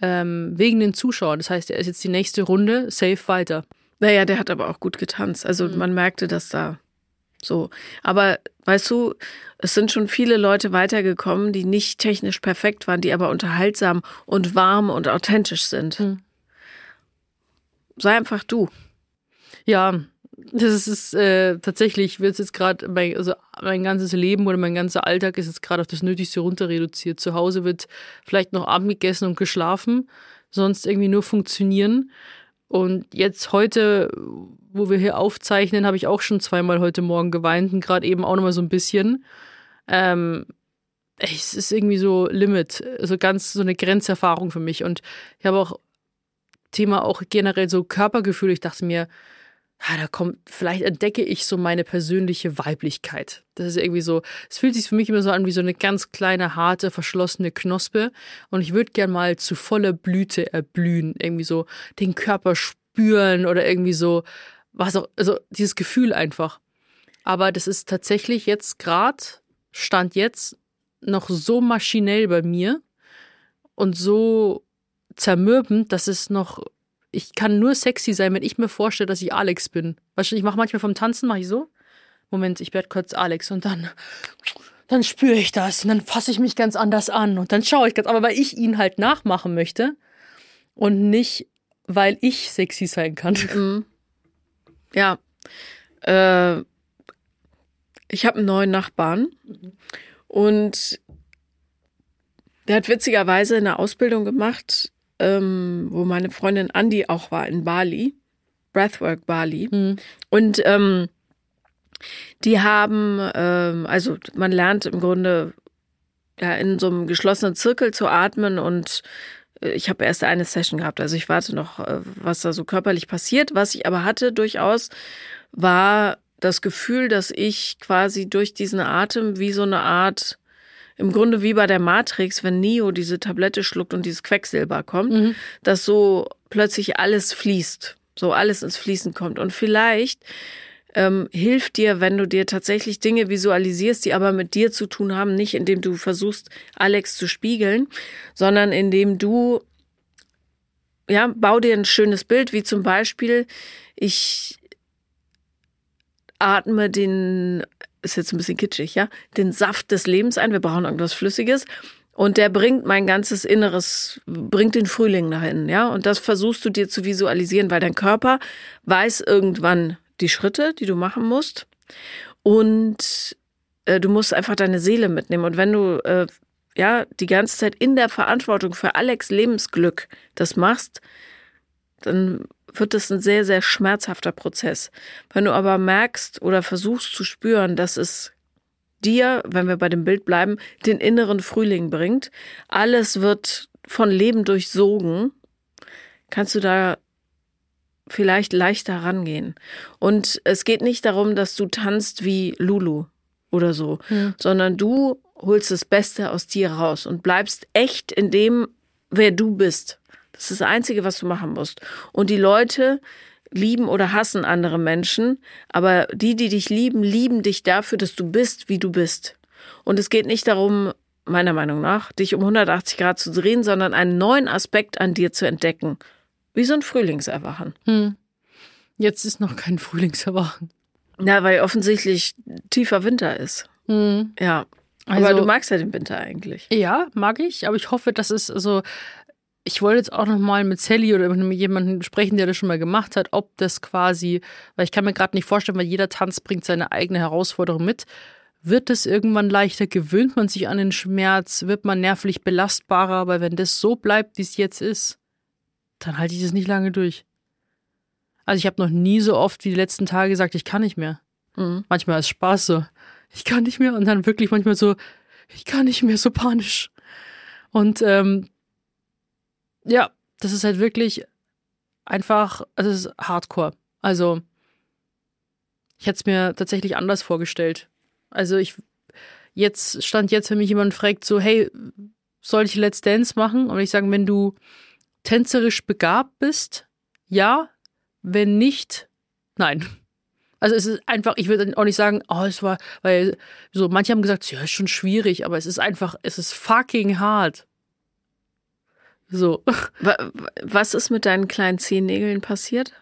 S2: Ähm, wegen den Zuschauern. Das heißt, er ist jetzt die nächste Runde safe weiter.
S1: Naja, der hat aber auch gut getanzt. Also man merkte das da so. Aber weißt du, es sind schon viele Leute weitergekommen, die nicht technisch perfekt waren, die aber unterhaltsam und warm und authentisch sind.
S2: Hm.
S1: Sei einfach du.
S2: Ja, das ist äh, tatsächlich, wird jetzt gerade, mein, also mein ganzes Leben oder mein ganzer Alltag ist jetzt gerade auf das Nötigste runter reduziert. Zu Hause wird vielleicht noch Abend gegessen und geschlafen, sonst irgendwie nur funktionieren. Und jetzt heute, wo wir hier aufzeichnen, habe ich auch schon zweimal heute Morgen geweint und gerade eben auch nochmal so ein bisschen. Ähm, es ist irgendwie so Limit, also ganz so eine Grenzerfahrung für mich. Und ich habe auch Thema auch generell so Körpergefühl. Ich dachte mir, ah, da kommt, vielleicht entdecke ich so meine persönliche Weiblichkeit. Das ist irgendwie so, es fühlt sich für mich immer so an wie so eine ganz kleine, harte, verschlossene Knospe. Und ich würde gern mal zu voller Blüte erblühen. Irgendwie so den Körper spüren oder irgendwie so, was auch, also dieses Gefühl einfach. Aber das ist tatsächlich jetzt gerade, Stand jetzt, noch so maschinell bei mir und so zermürbend, dass es noch ich kann nur sexy sein, wenn ich mir vorstelle, dass ich Alex bin. Weißt du, ich mache manchmal vom Tanzen, mache ich so. Moment, ich werde kurz Alex und dann, dann spüre ich das und dann fasse ich mich ganz anders an und dann schaue ich ganz, aber weil ich ihn halt nachmachen möchte und nicht, weil ich sexy sein kann.
S1: Mhm. Ja. Äh, ich habe einen neuen Nachbarn und der hat witzigerweise eine Ausbildung gemacht, ähm, wo meine Freundin Andi auch war in Bali, Breathwork Bali.
S2: Mhm.
S1: Und ähm, die haben, ähm, also man lernt im Grunde ja in so einem geschlossenen Zirkel zu atmen und äh, ich habe erst eine Session gehabt, also ich warte noch, äh, was da so körperlich passiert. Was ich aber hatte durchaus, war das Gefühl, dass ich quasi durch diesen Atem wie so eine Art, im Grunde wie bei der Matrix, wenn Neo diese Tablette schluckt und dieses Quecksilber kommt,
S2: Mhm.
S1: dass so plötzlich alles fließt, so alles ins Fließen kommt. Und vielleicht ähm, hilft dir, wenn du dir tatsächlich Dinge visualisierst, die aber mit dir zu tun haben, nicht indem du versuchst, Alex zu spiegeln, sondern indem du, ja, bau dir ein schönes Bild, wie zum Beispiel, ich atme den, ist jetzt ein bisschen kitschig, ja, den Saft des Lebens ein. Wir brauchen irgendwas Flüssiges. Und der bringt mein ganzes Inneres, bringt den Frühling dahin, ja. Und das versuchst du dir zu visualisieren, weil dein Körper weiß irgendwann die Schritte, die du machen musst. Und äh, du musst einfach deine Seele mitnehmen. Und wenn du äh, ja die ganze Zeit in der Verantwortung für Alex Lebensglück das machst, dann wird es ein sehr, sehr schmerzhafter Prozess. Wenn du aber merkst oder versuchst zu spüren, dass es dir, wenn wir bei dem Bild bleiben, den inneren Frühling bringt, alles wird von Leben durchsogen, kannst du da vielleicht leichter rangehen. Und es geht nicht darum, dass du tanzt wie Lulu oder so,
S2: Hm.
S1: sondern du holst das Beste aus dir raus und bleibst echt in dem, wer du bist. Das ist das Einzige, was du machen musst. Und die Leute lieben oder hassen andere Menschen, aber die, die dich lieben, lieben dich dafür, dass du bist, wie du bist. Und es geht nicht darum, meiner Meinung nach, dich um 180 Grad zu drehen, sondern einen neuen Aspekt an dir zu entdecken. Wie so ein Frühlingserwachen.
S2: Hm. Jetzt ist noch kein Frühlingserwachen.
S1: Ja, weil offensichtlich tiefer Winter ist.
S2: Hm.
S1: Ja. Aber
S2: Also-
S1: du magst ja den Winter eigentlich.
S2: Ja, mag ich, aber ich hoffe, dass es also. Ich wollte jetzt auch noch mal mit Sally oder mit jemandem sprechen, der das schon mal gemacht hat, ob das quasi, weil ich kann mir gerade nicht vorstellen, weil jeder Tanz bringt seine eigene Herausforderung mit. Wird es irgendwann leichter? Gewöhnt man sich an den Schmerz? Wird man nervlich belastbarer? Aber wenn das so bleibt, wie es jetzt ist, dann halte ich das nicht lange durch. Also ich habe noch nie so oft wie die letzten Tage gesagt, ich kann nicht mehr.
S1: Mhm.
S2: Manchmal ist Spaß so, ich kann nicht mehr und dann wirklich manchmal so, ich kann nicht mehr, so panisch. Und ähm, ja, das ist halt wirklich einfach, also es ist Hardcore. Also ich hätte es mir tatsächlich anders vorgestellt. Also ich, jetzt stand jetzt, wenn mich jemand fragt, so, hey, soll ich Let's Dance machen? Und ich sage, wenn du tänzerisch begabt bist, ja, wenn nicht, nein. Also es ist einfach, ich würde auch nicht sagen, oh, es war, weil so manche haben gesagt, ja, ist schon schwierig, aber es ist einfach, es ist fucking hart. So,
S1: Wa- Was ist mit deinen kleinen Zehennägeln passiert?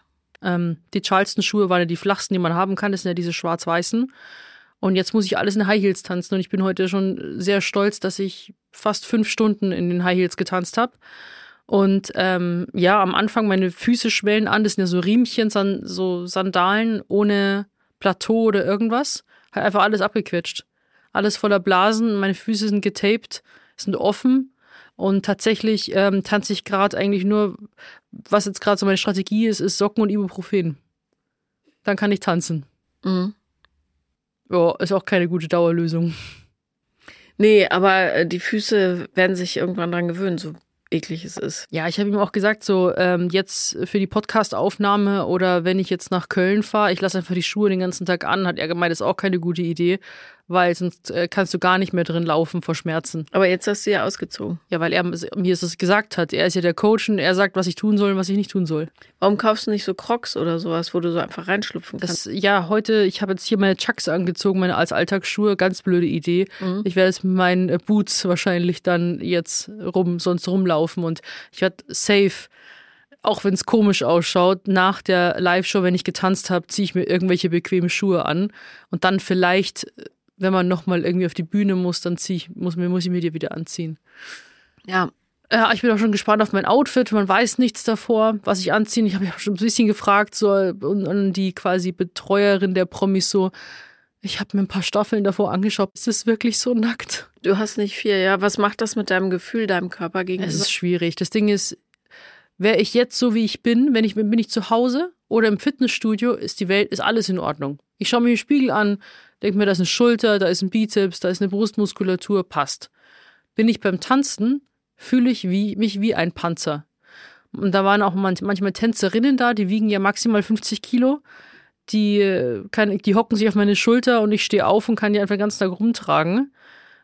S2: ähm, die Charleston-Schuhe waren ja die flachsten, die man haben kann. Das sind ja diese schwarz-weißen. Und jetzt muss ich alles in High Heels tanzen. Und ich bin heute schon sehr stolz, dass ich fast fünf Stunden in den High Heels getanzt habe. Und ähm, ja, am Anfang meine Füße schwellen an. Das sind ja so Riemchen, san so Sandalen ohne Plateau oder irgendwas. Hat einfach alles abgequetscht. Alles voller Blasen. Meine Füße sind getaped, sind offen. Und tatsächlich ähm, tanze ich gerade eigentlich nur, was jetzt gerade so meine Strategie ist, ist Socken und Ibuprofen. Dann kann ich tanzen.
S1: Mhm.
S2: Ja, ist auch keine gute Dauerlösung.
S1: Nee, aber äh, die Füße werden sich irgendwann dran gewöhnen, so eklig es ist.
S2: Ja, ich habe ihm auch gesagt, so ähm, jetzt für die Podcast-Aufnahme oder wenn ich jetzt nach Köln fahre, ich lasse einfach die Schuhe den ganzen Tag an, hat er gemeint, ist auch keine gute Idee, weil sonst äh, kannst du gar nicht mehr drin laufen vor Schmerzen.
S1: Aber jetzt hast du ja ausgezogen.
S2: Ja, weil er mir das gesagt hat. Er ist ja der Coach und er sagt, was ich tun soll und was ich nicht tun soll.
S1: Warum kaufst du nicht so Crocs oder sowas, wo du so einfach reinschlüpfen kannst?
S2: Das, ja, heute, ich habe jetzt hier meine Chucks angezogen, meine als Alltagsschuhe, ganz blöde Idee. Ich werde jetzt mit meinen äh, Boots wahrscheinlich dann jetzt rum, sonst rumlaufen und ich werde safe, auch wenn es komisch ausschaut, nach der Live-Show, wenn ich getanzt habe, ziehe ich mir irgendwelche bequeme Schuhe an und dann vielleicht, äh, wenn man nochmal irgendwie auf die Bühne muss, dann zieh ich, muss, muss ich mir die wieder anziehen.
S1: ja.
S2: Ja, ich bin auch schon gespannt auf mein Outfit. Man weiß nichts davor, was ich anziehe. Ich habe mich auch schon ein bisschen gefragt, so und, und die quasi Betreuerin der Promis so. Ich habe mir ein paar Staffeln davor angeschaut. Ist es wirklich so nackt?
S1: Du hast nicht viel, ja. Was macht das mit deinem Gefühl, deinem Körper gegenüber?
S2: Es ist schwierig. Das Ding ist, wäre ich jetzt so wie ich bin, wenn ich bin ich zu Hause oder im Fitnessstudio, ist die Welt, ist alles in Ordnung. Ich schaue mir den Spiegel an, denke mir, da ist eine Schulter, da ist ein Bizeps, da ist eine Brustmuskulatur, passt. Bin ich beim Tanzen, fühle ich wie, mich wie ein Panzer. Und da waren auch manch, manchmal Tänzerinnen da, die wiegen ja maximal 50 Kilo. Die, äh, kann, die hocken sich auf meine Schulter und ich stehe auf und kann die einfach den ganzen Tag rumtragen.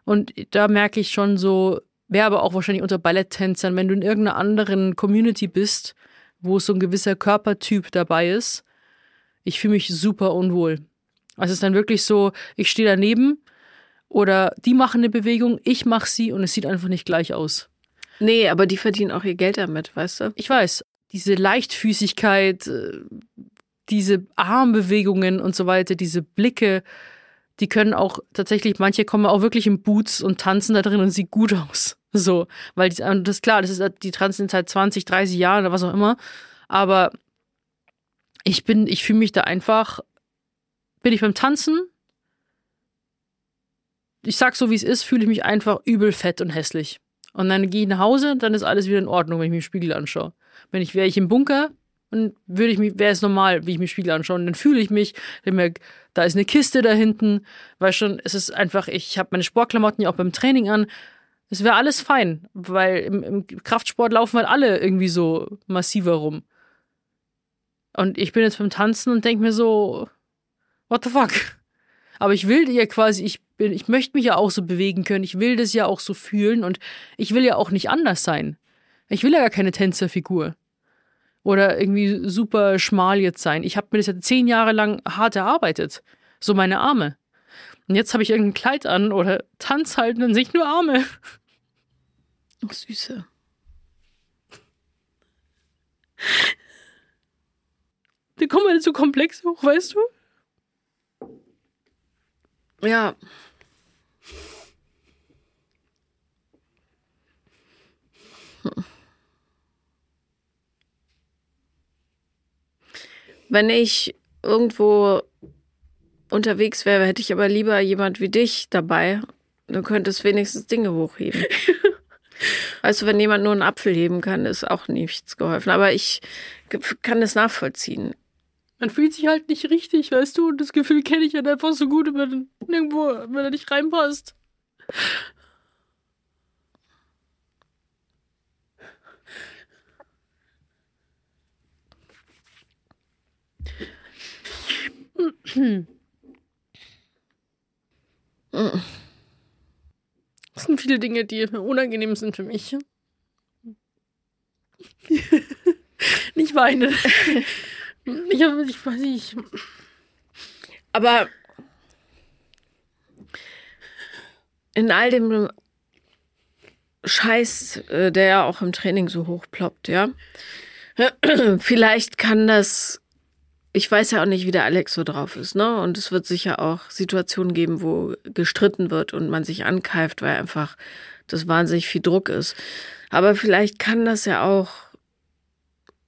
S2: Und da merke ich schon so, wäre aber auch wahrscheinlich unter Balletttänzern, wenn du in irgendeiner anderen Community bist, wo so ein gewisser Körpertyp dabei ist, ich fühle mich super unwohl. Also es ist dann wirklich so, ich stehe daneben oder die machen eine Bewegung, ich mache sie und es sieht einfach nicht gleich aus.
S1: nee, aber die verdienen auch ihr Geld damit, weißt du?
S2: Ich weiß, diese Leichtfüßigkeit, äh, diese Armbewegungen und so weiter, diese Blicke, die können auch tatsächlich, manche kommen auch wirklich in Boots und tanzen da drin und sieht gut aus. So, weil die, und das ist klar, das ist, die tanzen seit 20, 30 Jahren oder was auch immer. Aber ich bin, ich fühle mich da einfach, bin ich beim Tanzen, ich sag so wie es ist, fühle ich mich einfach übel fett und hässlich. Und dann gehe ich nach Hause, dann ist alles wieder in Ordnung, wenn ich mir den Spiegel anschaue. Wenn ich wäre ich im Bunker, dann würde ich mich, wäre es normal, wie ich mir den Spiegel anschaue. Und dann fühle ich mich, dann merke, da ist eine Kiste da hinten, weil schon, es ist einfach, ich habe meine Sportklamotten ja auch beim Training an. Es wäre alles fein, weil im, im Kraftsport laufen halt alle irgendwie so massiver rum. Und ich bin jetzt beim Tanzen und denke mir so, what the fuck? Aber ich will ja quasi, ich bin, ich möchte mich ja auch so bewegen können. Ich will das ja auch so fühlen und ich will ja auch nicht anders sein. Ich will ja gar keine Tänzerfigur. Oder irgendwie super schmal jetzt sein. Ich habe mir das ja zehn Jahre lang hart erarbeitet. So meine Arme. Und jetzt habe ich irgendein Kleid an oder Tanz halten und sehe ich nur Arme.
S1: Oh, Süße.
S2: Die kommen halt so komplex hoch, weißt du?
S1: Ja. Wenn ich irgendwo unterwegs wäre, hätte ich aber lieber jemand wie dich dabei. Du könntest wenigstens Dinge hochheben. weißt du, wenn jemand nur einen Apfel heben kann, ist auch nichts geholfen. Aber ich kann das nachvollziehen.
S2: Man fühlt sich halt nicht richtig, weißt du? Und das Gefühl kenne ich halt einfach so gut, wenn irgendwo, wenn er nicht reinpasst. Es sind viele Dinge, die unangenehm sind für mich. nicht weinen. Ich, ich weiß nicht.
S1: Aber in all dem Scheiß, äh, der ja auch im Training so hochploppt, ja. Vielleicht kann das, ich weiß ja auch nicht, wie der Alex so drauf ist, ne? Und es wird sicher auch Situationen geben, wo gestritten wird und man sich ankeift, weil einfach das wahnsinnig viel Druck ist. Aber vielleicht kann das ja auch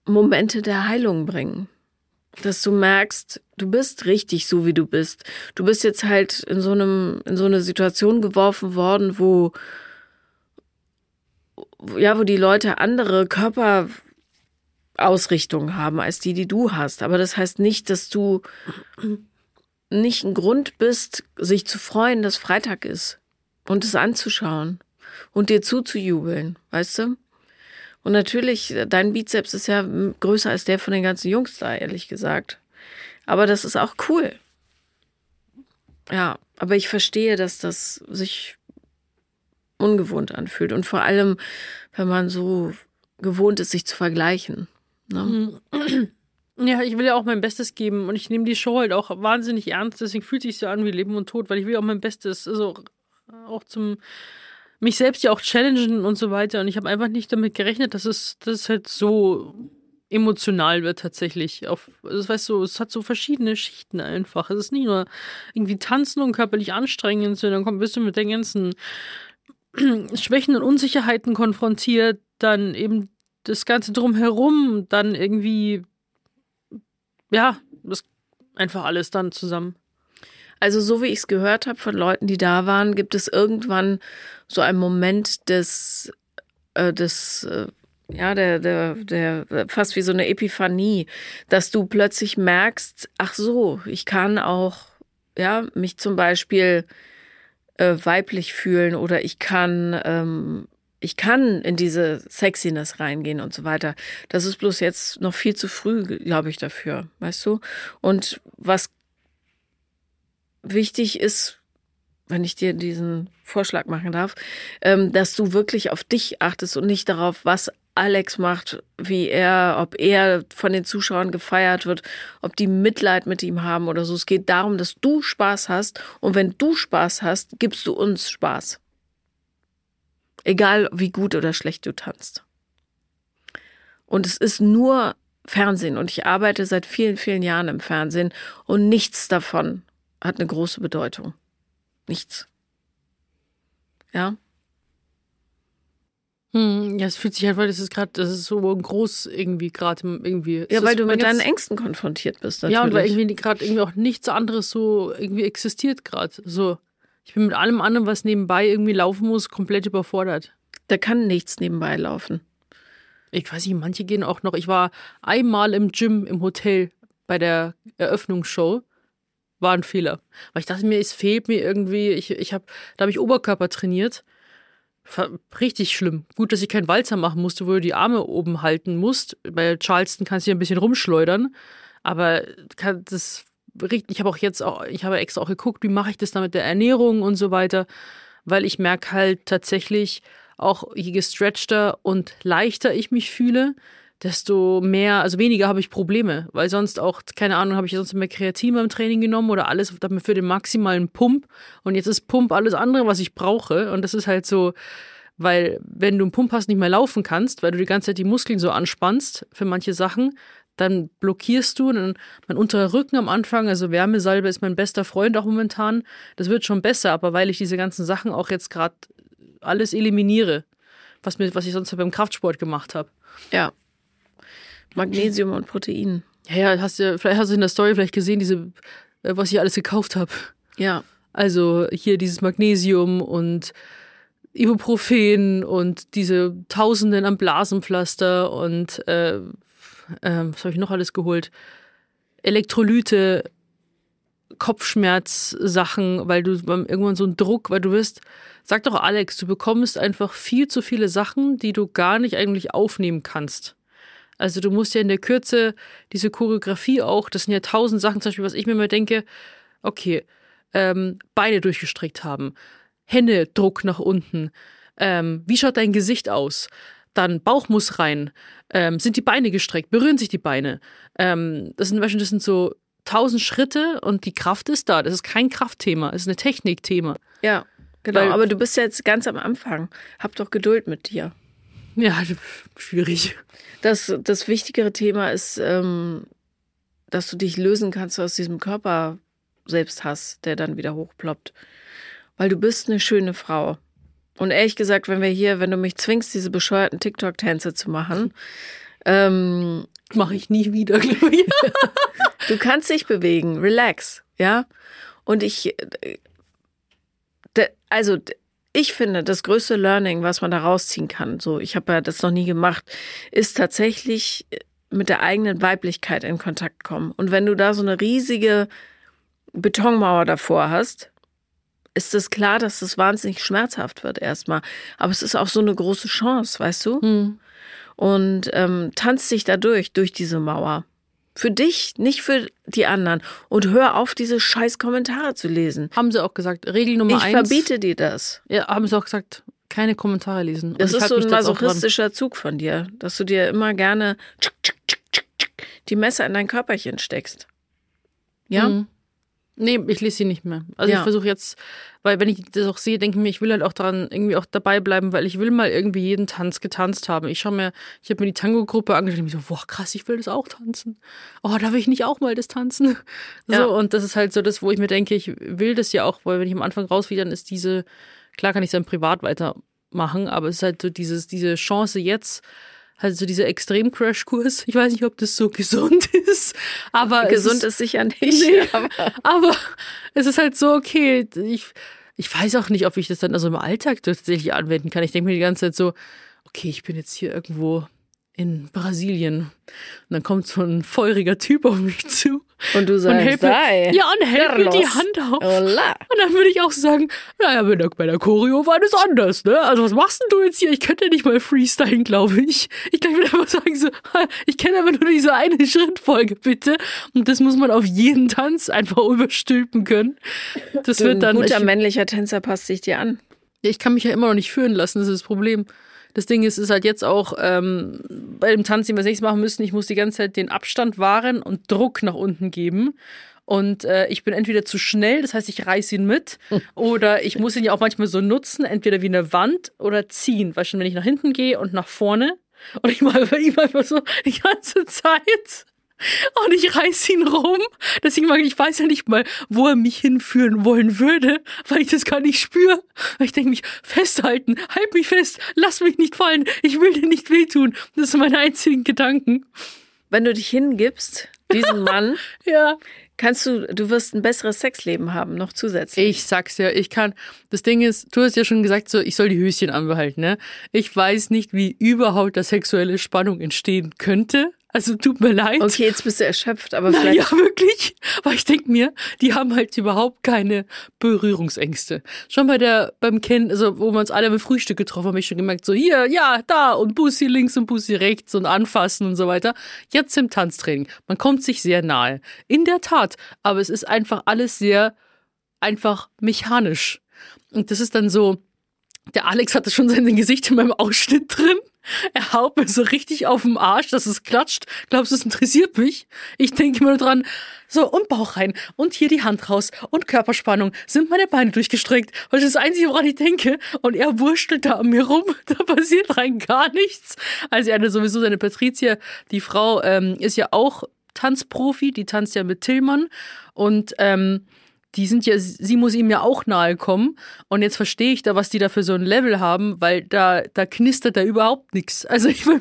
S1: Momente der Heilung bringen dass du merkst, du bist richtig so, wie du bist. Du bist jetzt halt in so einem, in so eine Situation geworfen worden, wo, ja, wo die Leute andere Körperausrichtungen haben als die, die du hast. Aber das heißt nicht, dass du nicht ein Grund bist, sich zu freuen, dass Freitag ist und es anzuschauen und dir zuzujubeln, weißt du? Und natürlich, dein Bizeps ist ja größer als der von den ganzen Jungs da, ehrlich gesagt. Aber das ist auch cool. Ja, aber ich verstehe, dass das sich ungewohnt anfühlt. Und vor allem, wenn man so gewohnt ist, sich zu vergleichen. Ne?
S2: Ja, ich will ja auch mein Bestes geben und ich nehme die Show halt auch wahnsinnig ernst. Deswegen fühlt sich so an wie Leben und Tod, weil ich will auch mein Bestes, also auch zum mich selbst ja auch challengen und so weiter. Und ich habe einfach nicht damit gerechnet, dass es, dass es halt so emotional wird tatsächlich. Auf, das weißt du, es hat so verschiedene Schichten einfach. Es ist nicht nur irgendwie tanzen und körperlich anstrengend, sondern dann bist du mit den ganzen Schwächen und Unsicherheiten konfrontiert, dann eben das Ganze drumherum, dann irgendwie, ja, das einfach alles dann zusammen.
S1: Also so wie ich es gehört habe von Leuten, die da waren, gibt es irgendwann so einen Moment des, äh, des äh, ja, der, der, der, fast wie so eine Epiphanie, dass du plötzlich merkst, ach so, ich kann auch, ja, mich zum Beispiel äh, weiblich fühlen oder ich kann, ähm, ich kann in diese Sexiness reingehen und so weiter. Das ist bloß jetzt noch viel zu früh, glaube ich, dafür, weißt du? Und was wichtig ist, wenn ich dir diesen Vorschlag machen darf, ähm, dass du wirklich auf dich achtest und nicht darauf, was Alex macht, wie er, ob er von den Zuschauern gefeiert wird, ob die Mitleid mit ihm haben oder so. Es geht darum, dass du Spaß hast und wenn du Spaß hast, gibst du uns Spaß. Egal wie gut oder schlecht du tanzt. Und es ist nur Fernsehen und ich arbeite seit vielen, vielen Jahren im Fernsehen und nichts davon hat eine große Bedeutung. Nichts. Ja.
S2: Hm, ja, es fühlt sich halt, weil das ist gerade, das ist so groß irgendwie gerade irgendwie.
S1: Ja, weil du mit deinen Ängsten konfrontiert bist.
S2: Natürlich. Ja, und weil irgendwie gerade irgendwie auch nichts anderes so irgendwie existiert gerade. So, ich bin mit allem anderen, was nebenbei irgendwie laufen muss, komplett überfordert.
S1: Da kann nichts nebenbei laufen.
S2: Ich weiß nicht, manche gehen auch noch. Ich war einmal im Gym im Hotel bei der Eröffnungsshow war ein Fehler. Weil ich dachte mir, es fehlt mir irgendwie, ich, ich habe, da habe ich Oberkörper trainiert Richtig schlimm. Gut, dass ich keinen Walzer machen musste, wo du die Arme oben halten musst. Bei Charleston kannst du ja ein bisschen rumschleudern. Aber das ich habe auch jetzt auch, ich habe extra auch geguckt, wie mache ich das dann mit der Ernährung und so weiter. Weil ich merke halt tatsächlich, auch je gestretchter und leichter ich mich fühle, desto mehr, also weniger habe ich Probleme. Weil sonst auch, keine Ahnung, habe ich sonst mehr Kreatin beim Training genommen oder alles für den maximalen Pump. Und jetzt ist Pump alles andere, was ich brauche. Und das ist halt so, weil wenn du einen Pump hast, nicht mehr laufen kannst, weil du die ganze Zeit die Muskeln so anspannst für manche Sachen, dann blockierst du. Dann mein unterer Rücken am Anfang, also Wärmesalbe ist mein bester Freund auch momentan. Das wird schon besser, aber weil ich diese ganzen Sachen auch jetzt gerade alles eliminiere, was, mir, was ich sonst beim Kraftsport gemacht habe.
S1: Ja. Magnesium und Protein.
S2: Ja, ja, hast du, vielleicht hast du in der Story vielleicht gesehen, diese, äh, was ich alles gekauft habe.
S1: Ja.
S2: Also hier dieses Magnesium und Ibuprofen und diese Tausenden an Blasenpflaster und äh, äh, was habe ich noch alles geholt? Elektrolyte, Kopfschmerzsachen, weil du beim- irgendwann so einen Druck, weil du wirst, sag doch Alex, du bekommst einfach viel zu viele Sachen, die du gar nicht eigentlich aufnehmen kannst. Also du musst ja in der Kürze diese Choreografie auch, das sind ja tausend Sachen, zum Beispiel, was ich mir immer denke, okay, ähm, Beine durchgestreckt haben, Hände Druck nach unten, ähm, wie schaut dein Gesicht aus? Dann Bauch muss rein, ähm, sind die Beine gestreckt, berühren sich die Beine. Ähm, das sind, das sind so tausend Schritte und die Kraft ist da. Das ist kein Kraftthema, es ist ein Technikthema.
S1: Ja. Genau.
S2: Weil-
S1: Aber du bist jetzt ganz am Anfang. Hab doch Geduld mit dir.
S2: Ja, schwierig.
S1: Das, das wichtigere Thema ist, ähm, dass du dich lösen kannst aus diesem Körper Selbsthass, der dann wieder hochploppt. Weil du bist eine schöne Frau. Und ehrlich gesagt, wenn wir hier, wenn du mich zwingst, diese bescheuerten TikTok-Tänze zu machen, ähm,
S2: Mache ich nie wieder, glaube ich.
S1: du kannst dich bewegen, relax, ja. Und ich, äh, also ich finde, das größte Learning, was man da rausziehen kann, so ich habe ja das noch nie gemacht, ist tatsächlich äh, mit der eigenen Weiblichkeit in Kontakt kommen. Und wenn du da so eine riesige Betonmauer davor hast, ist es klar, dass das wahnsinnig schmerzhaft wird erstmal. Aber es ist auch so eine große Chance, weißt du?
S2: Hm.
S1: und ähm, tanz dich da durch, durch diese Mauer. Für dich, nicht für die anderen. Und hör auf, diese scheiß Kommentare zu lesen.
S2: Haben sie auch gesagt, Regel Nummer
S1: ich
S2: eins.
S1: verbiete dir das.
S2: Ja, haben sie auch gesagt, keine Kommentare lesen. Und
S1: Das
S2: ich
S1: ist so ein masochistischer Zug von dir, dass du dir immer gerne die Messer in dein Körperchen steckst. Ja?
S2: Mhm. Nee, ich lese sie nicht mehr. Also
S1: Ja.
S2: ich versuche jetzt, weil wenn ich das auch sehe, denke ich mir, ich will halt auch daran irgendwie auch dabei bleiben, weil ich will mal irgendwie jeden Tanz getanzt haben. Ich schaue mir, ich habe mir die Tango-Gruppe angeschaut und mich so, boah, krass, ich will das auch tanzen. Oh, darf ich nicht auch mal das tanzen?
S1: Ja.
S2: So, und das ist halt so das, wo ich mir denke, ich will das ja auch, weil wenn ich am Anfang raus will, dann ist diese, klar kann ich es dann privat weitermachen, aber es ist halt so dieses, diese Chance jetzt, halt so dieser Extrem-Crash-Kurs. Ich weiß nicht, ob das so gesund ist, aber es
S1: Gesund
S2: ist,
S1: ist sicher nicht.
S2: Nee.
S1: Aber
S2: aber es ist halt so, okay, ich, ich weiß auch nicht, ob ich das dann also im Alltag tatsächlich anwenden kann. Ich denke mir die ganze Zeit so, okay, ich bin jetzt hier irgendwo in Brasilien. Und dann kommt so ein feuriger Typ auf mich zu.
S1: und du
S2: Und
S1: sagst,
S2: hält mir, ja, und hält mir die
S1: Carlos.
S2: Hand auf.
S1: Hola.
S2: Und dann würde ich auch sagen, naja, bei der, bei der Choreo war das anders, ne? Also was machst denn du jetzt hier? Ich könnte ja nicht mal freestylen, glaube ich. Ich glaube, ich würde einfach sagen so, ich kenne aber nur diese eine Schrittfolge, bitte. Und das muss man auf jeden Tanz einfach überstülpen können. Das
S1: Du,
S2: wird
S1: ein
S2: dann,
S1: guter
S2: ich,
S1: männlicher Tänzer passt sich dir an.
S2: ich kann mich ja immer noch nicht führen lassen, das ist das Problem. Das Ding ist, ist halt jetzt auch ähm, bei dem Tanz, den wir nächstes machen müssen, ich muss die ganze Zeit den Abstand wahren und Druck nach unten geben. Und äh, ich bin entweder zu schnell, das heißt, ich reiß ihn mit, oder ich muss ihn ja auch manchmal so nutzen, entweder wie eine Wand oder ziehen. Weißt du, wenn ich nach hinten gehe und nach vorne und ich mache bei ihm einfach so die ganze Zeit und ich reiß ihn rum. Deswegen, mag ich ich weiß ja nicht mal, wo er mich hinführen wollen würde, weil ich das gar nicht spüre. Weil ich denke mich, festhalten, halt mich fest, lass mich nicht fallen, ich will dir nicht wehtun. Das sind meine einzigen Gedanken.
S1: Wenn du dich hingibst, diesem Mann,
S2: Ja.
S1: kannst du, du wirst ein besseres Sexleben haben, noch zusätzlich.
S2: Ich sag's ja, ich kann. Das Ding ist, du hast ja schon gesagt, so, ich soll die Höschen anbehalten, ne? Ich weiß nicht, wie überhaupt da sexuelle Spannung entstehen könnte. Also tut mir leid.
S1: Okay, jetzt bist du erschöpft, aber
S2: Na,
S1: vielleicht.
S2: ja, wirklich. Weil ich denk mir, die haben halt überhaupt keine Berührungsängste. Schon bei der, beim Kind, also wo wir uns alle beim Frühstück getroffen haben, hab ich schon gemerkt, so hier, ja, da und Bussi links und Bussi rechts und anfassen und so weiter. Jetzt im Tanztraining. Man kommt sich sehr nahe. In der Tat. Aber es ist einfach alles sehr, einfach mechanisch. Und das ist dann so, der Alex hatte schon sein Gesicht in meinem Ausschnitt drin. Er haut mir so richtig auf den Arsch, dass es klatscht. Glaubst du, es interessiert mich? Ich denke immer nur dran, so, und Bauch rein, und hier die Hand raus, und Körperspannung. Sind meine Beine durchgestreckt? Weil das ist das Einzige, woran ich denke. Und er wurschtelt da an mir rum. Da passiert rein gar nichts. Also er hatte sowieso seine Patricia, die Frau, ähm, ist ja auch Tanzprofi, die tanzt ja mit Tillmann. Und ähm, die sind ja, sie muss ihm ja auch nahe kommen. Und jetzt verstehe ich da, was die da für so ein Level haben, weil da, da knistert da überhaupt nichts. Also ich, wir,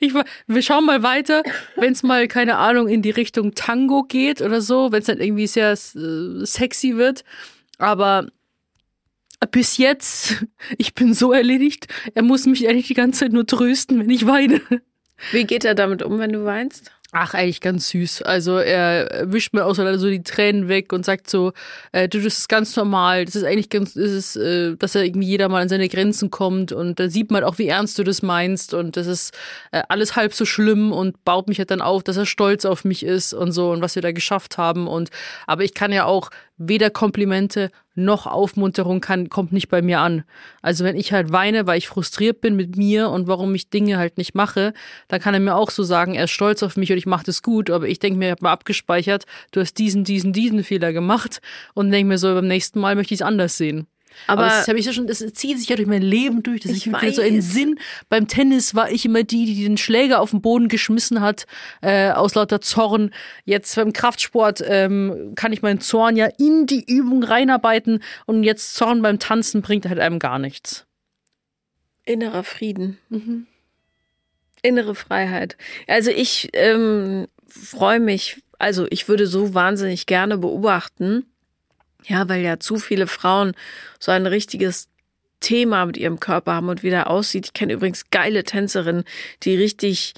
S2: ich, wir schauen mal weiter, wenn es mal, keine Ahnung, in die Richtung Tango geht oder so, wenn es dann irgendwie sehr äh, sexy wird. Aber bis jetzt, ich bin so erledigt, er muss mich eigentlich die ganze Zeit nur trösten, wenn ich weine.
S1: Wie geht er damit um, wenn du weinst?
S2: Ach, eigentlich ganz süß. Also er wischt mir auch so, die Tränen weg und sagt so, äh, du, das ist ganz normal. Das ist eigentlich ganz, das ist, äh, dass er irgendwie jeder mal an seine Grenzen kommt und da sieht man auch, wie ernst du das meinst und das ist äh, alles halb so schlimm und baut mich halt dann auf, dass er stolz auf mich ist und so und was wir da geschafft haben und aber ich kann ja auch weder Komplimente noch Aufmunterung kann, kommt nicht bei mir an. Also wenn ich halt weine, weil ich frustriert bin mit mir und warum ich Dinge halt nicht mache, dann kann er mir auch so sagen, er ist stolz auf mich und ich mache das gut, aber ich denke mir, ich habe mal abgespeichert, du hast diesen, diesen, diesen Fehler gemacht und denke mir so, beim nächsten Mal möchte ich es anders sehen. Aber, aber das, ich ja schon, das zieht sich ja durch mein Leben durch. Das ich ich so einen Sinn. Beim Tennis war ich immer die, die den Schläger auf den Boden geschmissen hat, äh, aus lauter Zorn. Jetzt beim Kraftsport ähm, kann ich meinen Zorn ja in die Übung reinarbeiten und jetzt Zorn beim Tanzen bringt halt einem gar nichts.
S1: Innerer Frieden. Mhm. Innere Freiheit. Also ich ähm, freue mich, also ich würde so wahnsinnig gerne beobachten, ja, weil ja zu viele Frauen so ein richtiges Thema mit ihrem Körper haben und wie der aussieht. Ich kenne übrigens geile Tänzerinnen, die richtig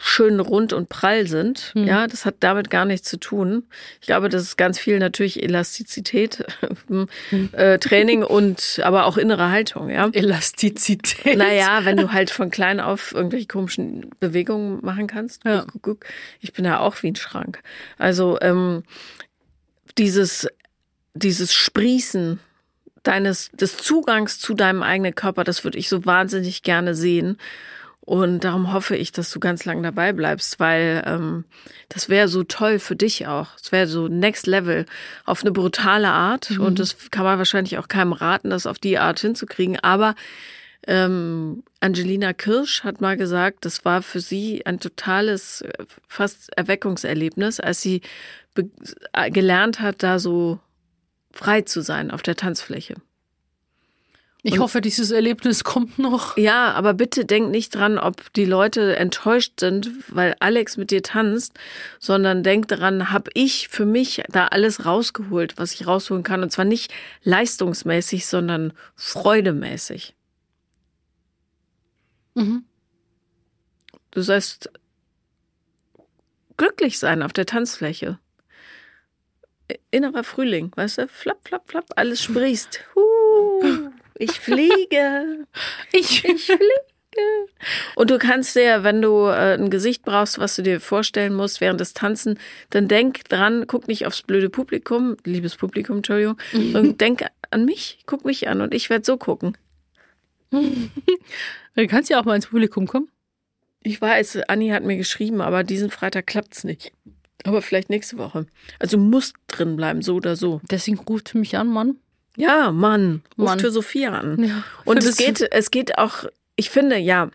S1: schön rund und prall sind. Mhm. Ja, das hat damit gar nichts zu tun. Ich glaube, das ist ganz viel natürlich Elastizität, mhm. äh, Training und aber auch innere Haltung, ja.
S2: Elastizität.
S1: Naja, wenn du halt von klein auf irgendwelche komischen Bewegungen machen kannst. Ja. Ich bin ja auch wie ein Schrank. Also ähm, dieses dieses Sprießen deines, des Zugangs zu deinem eigenen Körper, das würde ich so wahnsinnig gerne sehen. Und darum hoffe ich, dass du ganz lang dabei bleibst, weil ähm, das wäre so toll für dich auch. Es wäre so Next Level auf eine brutale Art. Mhm. Und das kann man wahrscheinlich auch keinem raten, das auf die Art hinzukriegen. Aber ähm, Angelina Kirsch hat mal gesagt, das war für sie ein totales, äh, fast Erweckungserlebnis, als sie äh, gelernt hat, da so frei zu sein auf der Tanzfläche.
S2: Ich und, hoffe, dieses Erlebnis kommt noch.
S1: Ja, aber bitte denk nicht dran, ob die Leute enttäuscht sind, weil Alex mit dir tanzt, sondern denk daran, habe ich für mich da alles rausgeholt, was ich rausholen kann. Und zwar nicht leistungsmäßig, sondern freudemäßig. Mhm. Du sollst glücklich sein auf der Tanzfläche innerer Frühling, weißt du? Flapp, flapp, flapp, alles sprießt. Huh, ich fliege. Ich, ich fliege. Und du kannst dir, wenn du äh, ein Gesicht brauchst, was du dir vorstellen musst während des Tanzen, dann denk dran, guck nicht aufs blöde Publikum, liebes Publikum, Entschuldigung, und denk an mich, guck mich an und ich werde so gucken.
S2: Du kannst ja auch mal ins Publikum kommen.
S1: Ich weiß, Anni hat mir geschrieben, aber diesen Freitag klappt's nicht. Aber vielleicht nächste Woche. Also muss drin bleiben, so oder so.
S2: Deswegen ruft mich an, Mann.
S1: Ja, Mann. Ruft Mann. für Sophia an. Ja, Und es geht, es geht auch, ich finde, ja,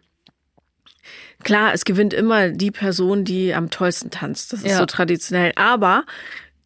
S1: klar, es gewinnt immer die Person, die am tollsten tanzt. Das ist ja. so traditionell. Aber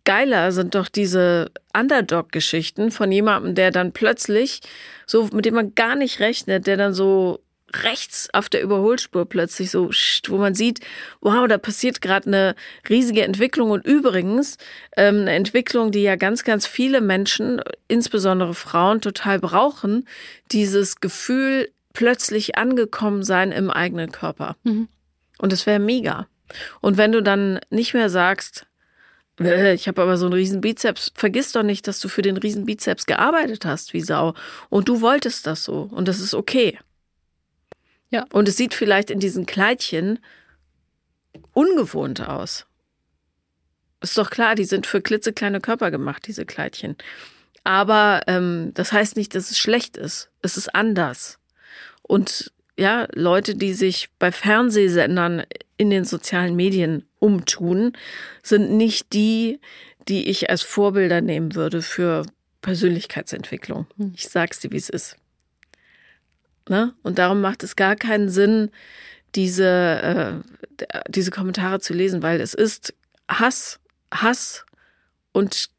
S1: geiler sind doch diese Underdog-Geschichten von jemandem, der dann plötzlich so, mit dem man gar nicht rechnet, der dann so rechts auf der Überholspur plötzlich so, wo man sieht, wow, da passiert gerade eine riesige Entwicklung. Und übrigens ähm, eine Entwicklung, die ja ganz, ganz viele Menschen, insbesondere Frauen, total brauchen, dieses Gefühl, plötzlich angekommen sein im eigenen Körper. Mhm. Und das wäre mega. Und wenn du dann nicht mehr sagst, äh, ich habe aber so einen riesen Bizeps, vergiss doch nicht, dass du für den riesen Bizeps gearbeitet hast, wie Sau. Und du wolltest das so. Und das ist okay.
S2: Ja.
S1: Und es sieht vielleicht in diesen Kleidchen ungewohnt aus. Ist doch klar, die sind für klitzekleine Körper gemacht, diese Kleidchen. Aber ähm, das heißt nicht, dass es schlecht ist. Es ist anders. Und ja, Leute, die sich bei Fernsehsendern in den sozialen Medien umtun, sind nicht die, die ich als Vorbilder nehmen würde für Persönlichkeitsentwicklung.
S2: Hm.
S1: Ich sag's dir, wie es ist. Ne? Und darum macht es gar keinen Sinn, diese, äh, diese Kommentare zu lesen, weil es ist Hass, Hass und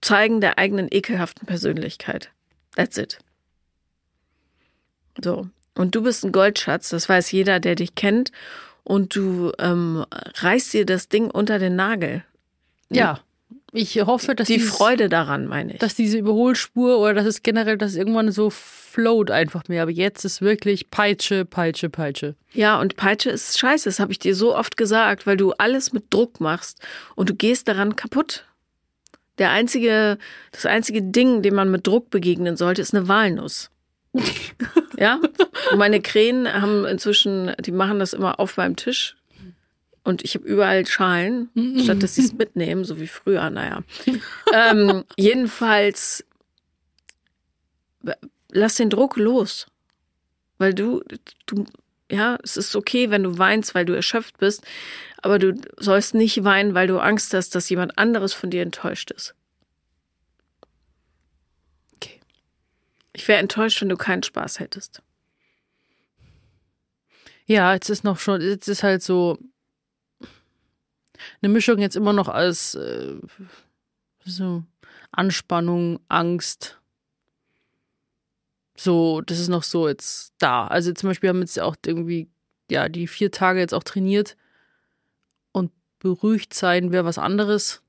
S1: Zeigen der eigenen ekelhaften Persönlichkeit. That's it. So. Und du bist ein Goldschatz, das weiß jeder, der dich kennt. Und du ähm, reißt dir das Ding unter den Nagel.
S2: Ja. Ich hoffe, dass
S1: Die
S2: dieses-
S1: Freude daran, meine ich.
S2: dass diese Überholspur oder dass es generell, dass es irgendwann so float einfach mehr. Aber jetzt ist wirklich Peitsche, Peitsche, Peitsche.
S1: Ja, und Peitsche ist scheiße, das habe ich dir so oft gesagt, weil du alles mit Druck machst und du gehst daran kaputt. Der einzige, das einzige Ding, dem man mit Druck begegnen sollte, ist eine Walnuss. ja? Und meine Krähen haben inzwischen, die machen das immer auf meinem Tisch. Und ich habe überall Schalen, statt dass sie es mitnehmen, so wie früher, naja. ähm, jedenfalls, lass den Druck los. Weil du, du, ja, es ist okay, wenn du weinst, weil du erschöpft bist, aber du sollst nicht weinen, weil du Angst hast, dass jemand anderes von dir enttäuscht ist.
S2: Okay.
S1: Ich wäre enttäuscht, wenn du keinen Spaß hättest.
S2: Ja, jetzt ist noch schon, jetzt ist halt so eine Mischung jetzt immer noch als äh, so Anspannung, Angst. So, das ist noch so jetzt da. Also zum Beispiel haben wir jetzt auch irgendwie, ja, die vier Tage jetzt auch trainiert und beruhigt sein wäre was anderes.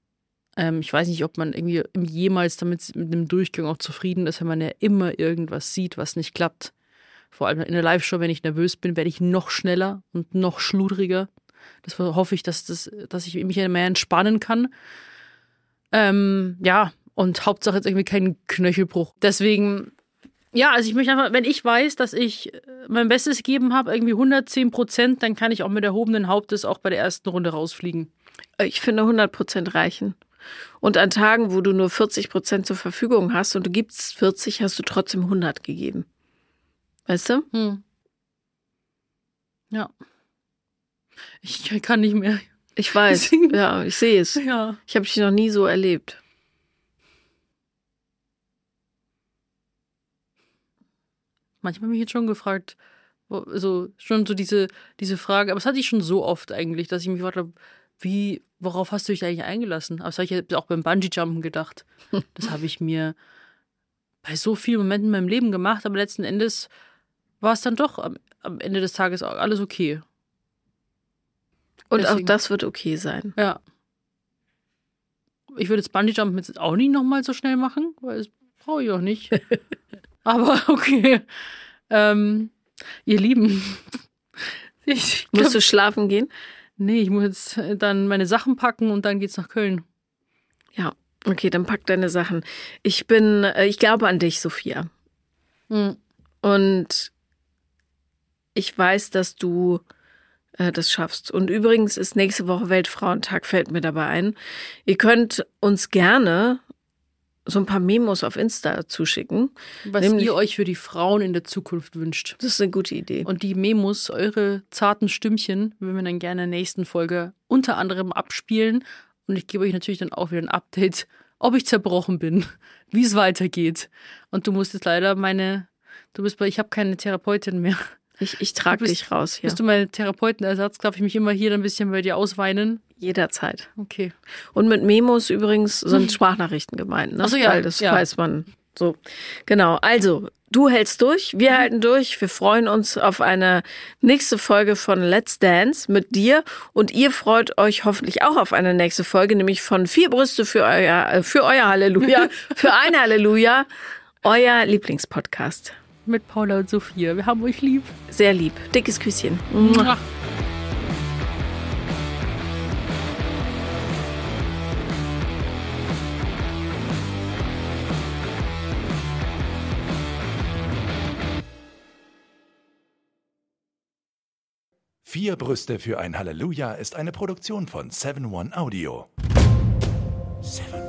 S2: Ähm, ich weiß nicht, ob man irgendwie jemals damit mit einem Durchgang auch zufrieden ist, wenn man ja immer irgendwas sieht, was nicht klappt. Vor allem in der Live-Show, wenn ich nervös bin, werde ich noch schneller und noch schludriger. Das hoffe ich, dass, das, dass ich mich mehr entspannen kann. Ähm, ja, und Hauptsache jetzt irgendwie kein Knöchelbruch. Deswegen, ja, also ich möchte einfach, wenn ich weiß, dass ich äh, mein Bestes gegeben habe, irgendwie 110 Prozent, dann kann ich auch mit erhobenen Hauptes auch bei der ersten Runde rausfliegen.
S1: Ich finde 100 Prozent reichen. Und an Tagen, wo du nur 40 Prozent zur Verfügung hast und du gibst 40, hast du trotzdem 100 gegeben. Weißt du?
S2: Hm. Ja. Ich kann nicht mehr.
S1: Ich weiß.
S2: Deswegen-
S1: Ja, ich sehe es.
S2: Ja.
S1: Ich habe dich noch nie so erlebt.
S2: Manchmal habe ich jetzt schon gefragt, so schon so diese, diese Frage, aber das hatte ich schon so oft eigentlich, dass ich mich gefragt habe, wie, worauf hast du dich eigentlich eingelassen? Aber das habe ich jetzt auch beim Bungee-Jumpen gedacht. Das habe ich mir bei so vielen Momenten in meinem Leben gemacht, aber letzten Endes war es dann doch am, am Ende des Tages alles okay.
S1: Und auch
S2: Deswegen-
S1: das wird okay sein.
S2: Ja. Ich würde jetzt Bungee-Jumpen jetzt auch nicht nochmal so schnell machen, weil das brauche ich auch nicht. Aber okay. Ähm, ihr Lieben. Ich glaub,
S1: Musst du schlafen gehen?
S2: nee, ich muss jetzt dann meine Sachen packen und dann geht's nach Köln.
S1: Ja. Okay, dann pack deine Sachen. Ich bin, äh, ich glaube an dich, Sophia.
S2: Hm.
S1: Und ich weiß, dass du äh, das schaffst. Und übrigens ist nächste Woche Weltfrauentag, fällt mir dabei ein. Ihr könnt uns gerne so ein paar Memos auf Insta zuschicken.
S2: Was
S1: Nämlich-
S2: ihr euch für die Frauen in der Zukunft wünscht.
S1: Das ist eine gute Idee.
S2: Und die Memos, eure zarten Stimmchen, würden wir dann gerne in der nächsten Folge unter anderem abspielen. Und ich gebe euch natürlich dann auch wieder ein Update, ob ich zerbrochen bin, wie es weitergeht. Und du musst jetzt leider meine, du bist bei, ich habe keine Therapeutin mehr.
S1: Ich, ich trage dich raus hier.
S2: Bist du mein Therapeutenersatz? Darf ich mich immer hier ein bisschen bei dir ausweinen?
S1: Jederzeit.
S2: Okay.
S1: Und mit Memos übrigens sind Sprachnachrichten gemeint, ne?
S2: Ach so, ja,
S1: Weil das
S2: ja.
S1: weiß man. So. Genau. Also, du hältst durch, wir halten durch. Wir freuen uns auf eine nächste Folge von Let's Dance mit dir. Und ihr freut euch hoffentlich auch auf eine nächste Folge, nämlich von Vier Brüste für euer, äh, für euer Halleluja, für ein Halleluja, euer Lieblingspodcast
S2: mit Paula und Sophia. Wir haben euch lieb.
S1: Sehr lieb. Dickes Küsschen.
S2: Mua.
S4: Vier Brüste für ein Halleluja ist eine Produktion von 7-One Audio. Seven.